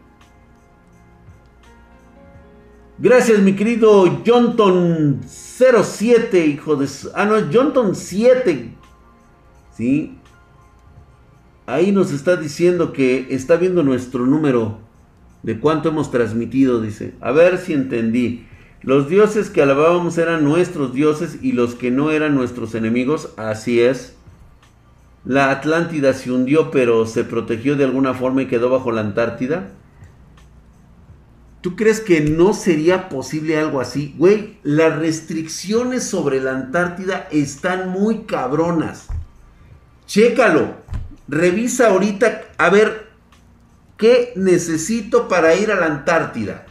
Gracias, mi querido Jonton 07, hijo de... Ah, no, Jonton 7. Sí. Ahí nos está diciendo que está viendo nuestro número de cuánto hemos transmitido, dice. A ver si entendí. Los dioses que alabábamos eran nuestros dioses y los que no eran nuestros enemigos, así es. La Atlántida se hundió, pero se protegió de alguna forma y quedó bajo la Antártida. ¿Tú crees que no sería posible algo así? Güey, las restricciones sobre la Antártida están muy cabronas. Chécalo. Revisa ahorita a ver qué necesito para ir a la Antártida.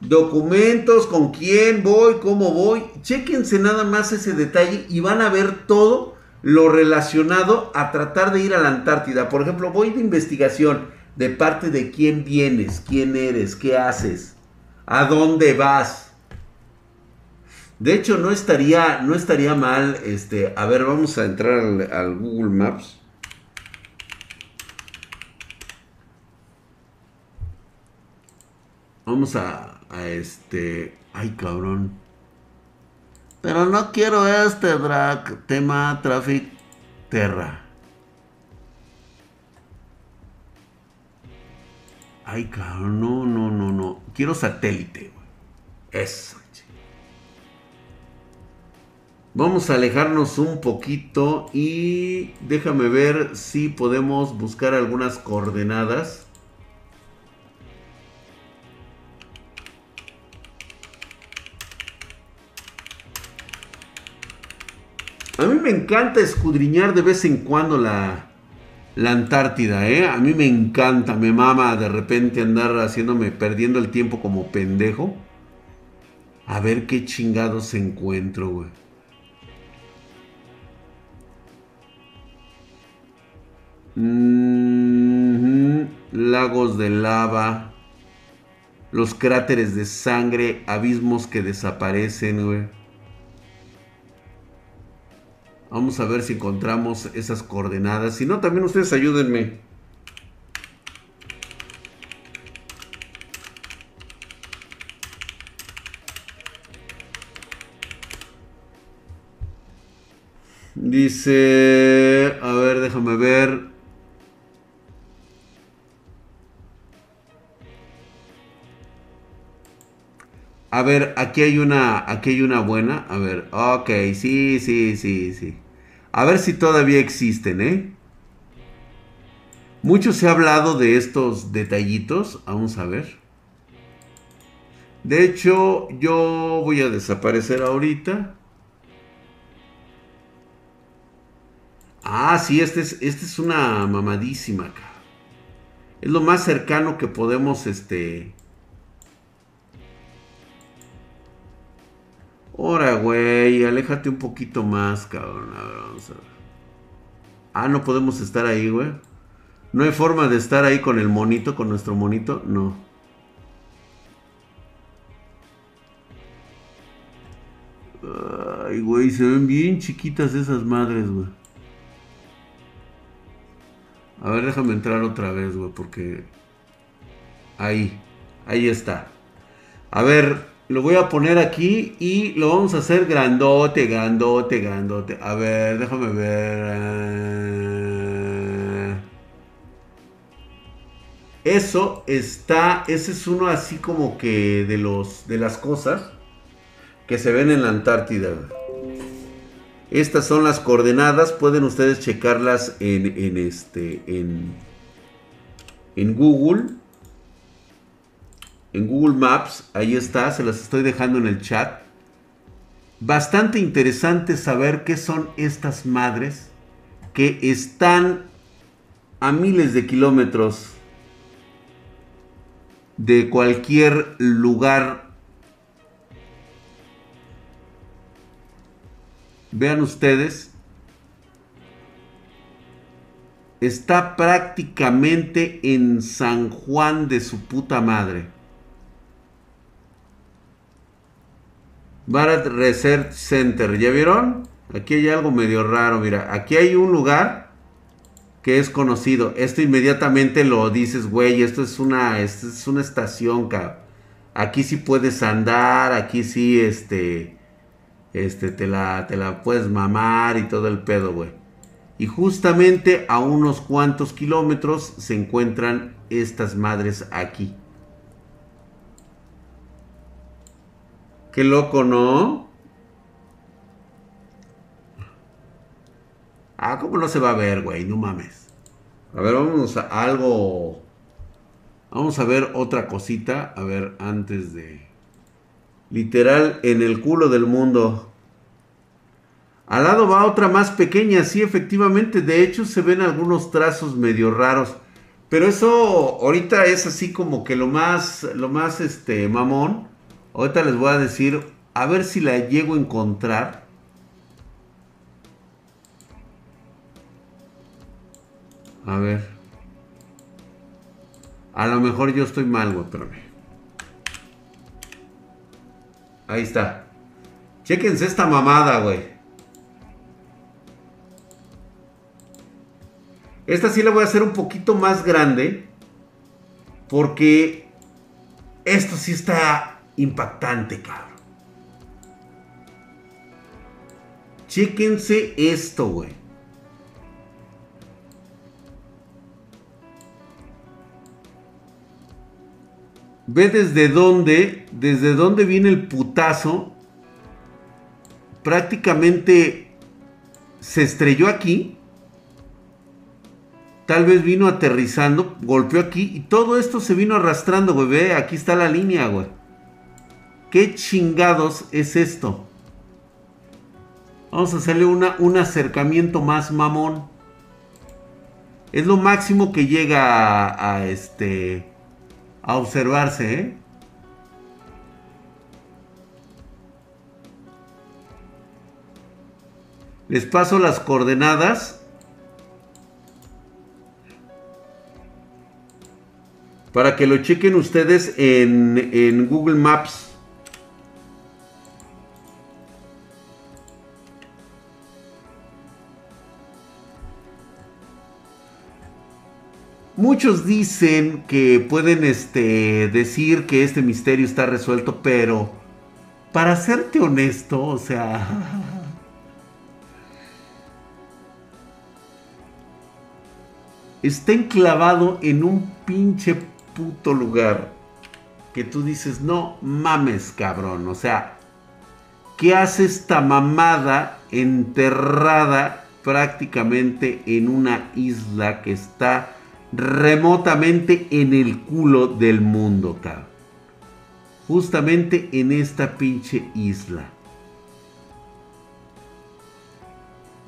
Documentos, con quién voy, cómo voy. Chéquense nada más ese detalle y van a ver todo lo relacionado a tratar de ir a la Antártida. Por ejemplo, voy de investigación de parte de quién vienes, quién eres, qué haces, a dónde vas. De hecho, no estaría, no estaría mal, este, a ver, vamos a entrar al, Google Maps. Vamos a, este, ay cabrón. Pero no quiero este drag tema traffic terra. Ay, cabrón, no, no, no, no. Quiero satélite, Eso. Vamos a alejarnos un poquito y déjame ver si podemos buscar algunas coordenadas. A mí me encanta escudriñar de vez en cuando la, la Antártida, ¿eh? A mí me encanta, me mama de repente andar haciéndome, perdiendo el tiempo como pendejo. A ver qué chingados encuentro, güey. Lagos de lava. Los cráteres de sangre. Abismos que desaparecen, güey. Vamos a ver si encontramos esas coordenadas. Si no, también ustedes ayúdenme. Dice, A ver, aquí hay una, aquí hay una buena. A ver, ok, sí, sí, sí, sí. A ver si todavía existen, ¿eh? Mucho se ha hablado de estos detallitos. Vamos a ver. De hecho, yo voy a desaparecer ahorita. Ah, sí, este es, este es una mamadísima, acá. Es lo más cercano que podemos, este... Ahora, güey, aléjate un poquito más, cabrón. A ver, vamos a ver. Ah, no podemos estar ahí, güey. No hay forma de estar ahí con el monito, con nuestro monito. No. Ay, güey, se ven bien chiquitas esas madres, güey. A ver, déjame entrar otra vez, güey, porque... Ahí, ahí está. A ver, lo voy a poner aquí y lo vamos a hacer grandote, grandote, grandote. A ver, déjame ver. Eso está, ese es uno así como que de los de las cosas que se ven en la Antártida. Estas son las coordenadas, pueden ustedes checarlas en, en este en en Google en Google Maps, ahí está, se las estoy dejando en el chat. Bastante interesante saber qué son estas madres que están a miles de kilómetros de cualquier lugar. Vean ustedes, está prácticamente en San Juan de su puta madre. Barat Research Center. ¿Ya vieron? Aquí hay algo medio raro. Mira, aquí hay un lugar que es conocido. Esto inmediatamente lo dices, güey. Esto es una, esto es una estación, cabrón. Aquí sí puedes andar. Aquí sí, este. Este, te la, te la puedes mamar y todo el pedo, güey. Y justamente a unos cuantos kilómetros se encuentran estas madres aquí. Qué loco, ¿no? Ah, ¿cómo no se va a ver, güey? No mames. A ver, vamos a algo. Vamos a ver otra cosita. A ver, antes de. Literal, en el culo del mundo. Al lado va otra más pequeña, sí, efectivamente. De hecho, se ven algunos trazos medio raros. Pero eso ahorita es así como que lo más, lo más, este, mamón. Ahorita les voy a decir, a ver si la llego a encontrar. A ver. A lo mejor yo estoy mal, güey. Ahí está. Chéquense esta mamada, güey. Esta sí la voy a hacer un poquito más grande. Porque esto sí está impactante, cabrón. Chéquense esto, güey. Ve desde dónde, desde dónde viene el putazo. Prácticamente se estrelló aquí. Tal vez vino aterrizando, golpeó aquí y todo esto se vino arrastrando, güey. Ve, aquí está la línea, güey. ¿Qué chingados es esto? Vamos a hacerle una, un acercamiento más mamón. Es lo máximo que llega a, este a observarse, ¿eh? Les paso las coordenadas. Para que lo chequen ustedes en, en Google Maps. Muchos dicen que pueden este, decir que este misterio está resuelto, pero para serte honesto, o sea... [LAUGHS] Está enclavado en un pinche puto lugar que tú dices, no mames, cabrón. O sea, ¿qué hace esta mamada enterrada prácticamente en una isla que está remotamente en el culo del mundo, cabrón. justamente en esta pinche isla.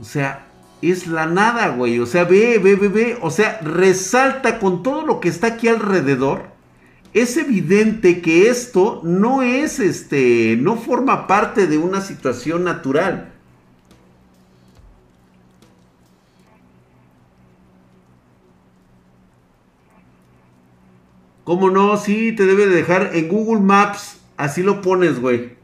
O sea, es la nada, güey. O sea, ve, ve, ve, ve. O sea, resalta con todo lo que está aquí alrededor. Es evidente que esto no es, este, no forma parte de una situación natural. ¿Cómo no? Sí, te debe de dejar en Google Maps. Así lo pones, güey.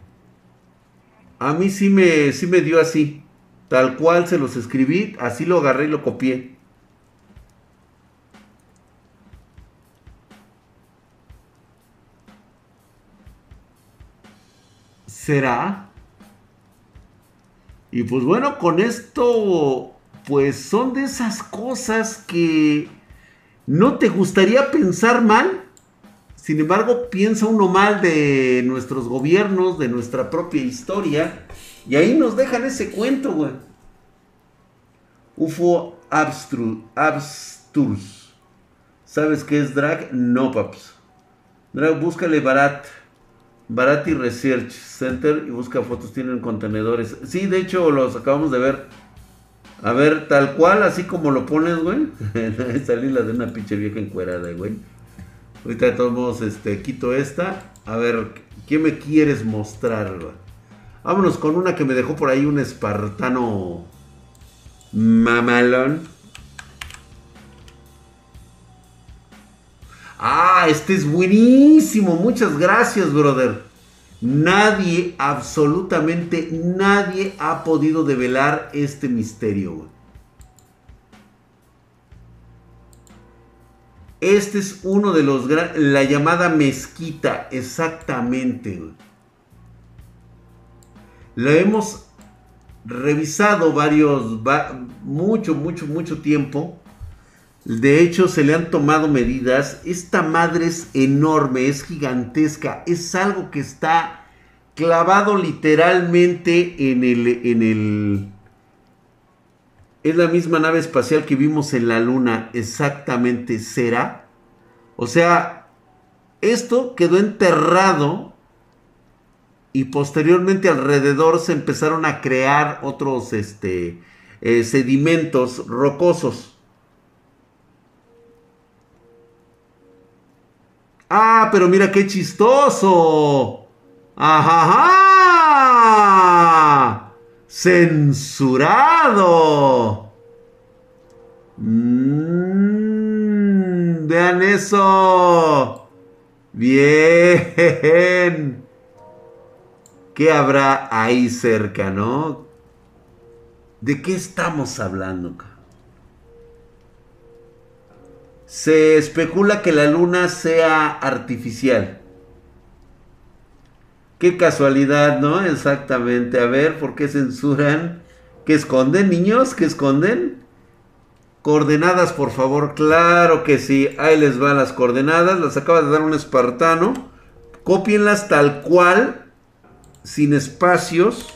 A mí sí me, sí me dio así. Tal cual se los escribí, así lo agarré y lo copié. ¿Será? Y pues bueno, con esto, pues son de esas cosas que no te gustaría pensar mal. Sin embargo, piensa uno mal de nuestros gobiernos, de nuestra propia historia. Y ahí nos dejan ese cuento, güey. UFO Abstrus. ¿Sabes qué es drag? No, paps. Drag, búscale Barat. Barat y Research Center y busca fotos, tienen contenedores. Sí, de hecho los acabamos de ver. A ver, tal cual, así como lo pones, güey. [LAUGHS] Salí la de una pinche vieja encuerada, güey. Ahorita de todos modos, este, quito esta. A ver, ¿qué me quieres mostrar? Vámonos con una que me dejó por ahí un espartano mamalón. Ah, este es buenísimo. Muchas gracias, brother. Nadie, absolutamente nadie ha podido develar este misterio. Este es uno de los... La llamada mezquita, exactamente. Lo hemos revisado varios, mucho, mucho, mucho tiempo. De hecho, se le han tomado medidas. Esta madre es enorme, es gigantesca. Es algo que está clavado literalmente en el, en el... Es la misma nave espacial que vimos en la luna, exactamente será. O sea, esto quedó enterrado y posteriormente alrededor se empezaron a crear otros este, eh, sedimentos rocosos. Ah, pero mira qué chistoso. Ajá. Censurado. Mm, vean eso. Bien. ¿Qué habrá ahí cerca, no? ¿De qué estamos hablando? Se especula que la luna sea artificial. Qué casualidad, ¿no? Exactamente. A ver, ¿por qué censuran? ¿Qué esconden, niños? ¿Qué esconden? Coordenadas, por favor. Claro que sí. Ahí les van las coordenadas. Las acaba de dar un espartano. Copienlas tal cual sin espacios,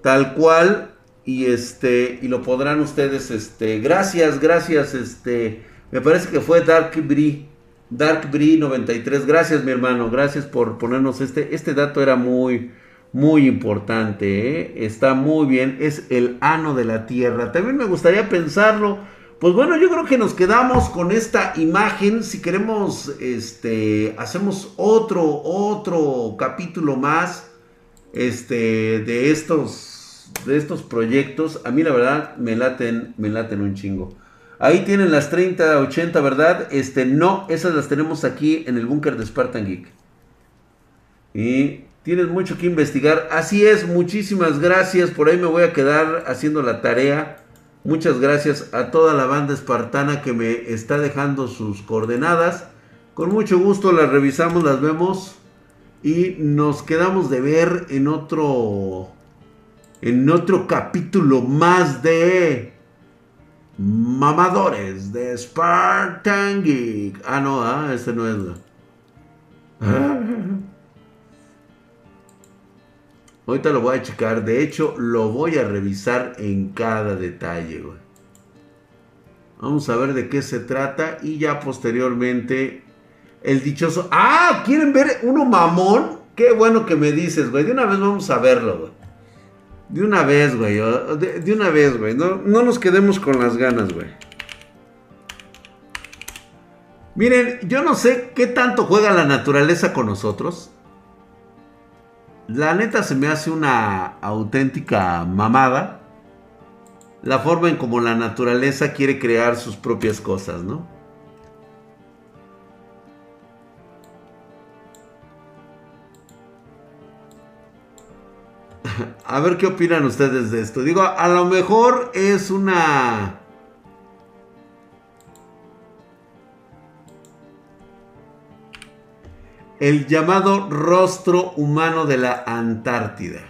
tal cual, y este, y lo podrán ustedes, este, gracias, gracias, este, me parece que fue Dark Bree, Dark Bree 93, gracias mi hermano, gracias por ponernos este, este dato era muy, muy importante, ¿eh? está muy bien, es el ano de la Tierra, también me gustaría pensarlo, pues bueno, yo creo que nos quedamos con esta imagen. Si queremos, este, hacemos otro, otro capítulo más este, de estos, de estos proyectos, a mí la verdad me laten, me laten un chingo. Ahí tienen las 30, 80, ¿verdad? Este, no, esas las tenemos aquí en el búnker de Spartan Geek. Y tienes mucho que investigar. Así es, muchísimas gracias. Por ahí me voy a quedar haciendo la tarea. Muchas gracias a toda la banda espartana que me está dejando sus coordenadas. Con mucho gusto las revisamos, las vemos. Y nos quedamos de ver en otro. En otro capítulo más de. Mamadores de Spartan Geek. Ah, no, ah, este no es. Ahorita lo voy a checar. De hecho, lo voy a revisar en cada detalle, Vamos a ver de qué se trata. Y ya posteriormente El dichoso. Ah, ¿quieren ver uno mamón? Qué bueno que me dices, güey. De una vez vamos a verlo, güey. De una vez, güey. De, una vez, güey. No, no nos quedemos con las ganas, güey. Miren, yo no sé qué tanto juega la naturaleza con nosotros. La neta se me hace una auténtica mamada. La forma en como la naturaleza quiere crear sus propias cosas, ¿no? [LAUGHS] A ver qué opinan ustedes de esto. Digo, a lo mejor es una el llamado rostro humano de la Antártida.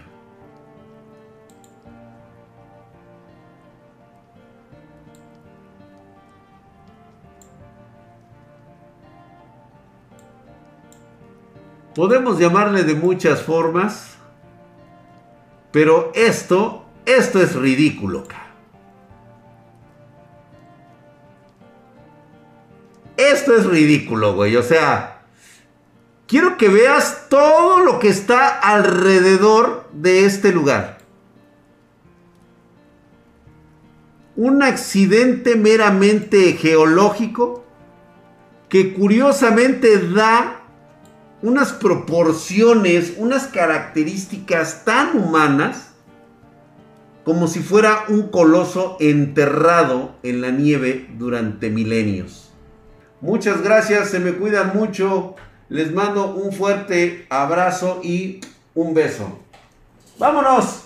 Podemos llamarle de muchas formas, pero esto, esto es ridículo. Esto es ridículo, güey. O sea, quiero que veas todo lo que está alrededor de este lugar. Un accidente meramente geológico que curiosamente da unas proporciones, unas características tan humanas como si fuera un coloso enterrado en la nieve durante milenios. Muchas gracias, se me cuidan mucho. Les mando un fuerte abrazo y un beso. ¡Vámonos!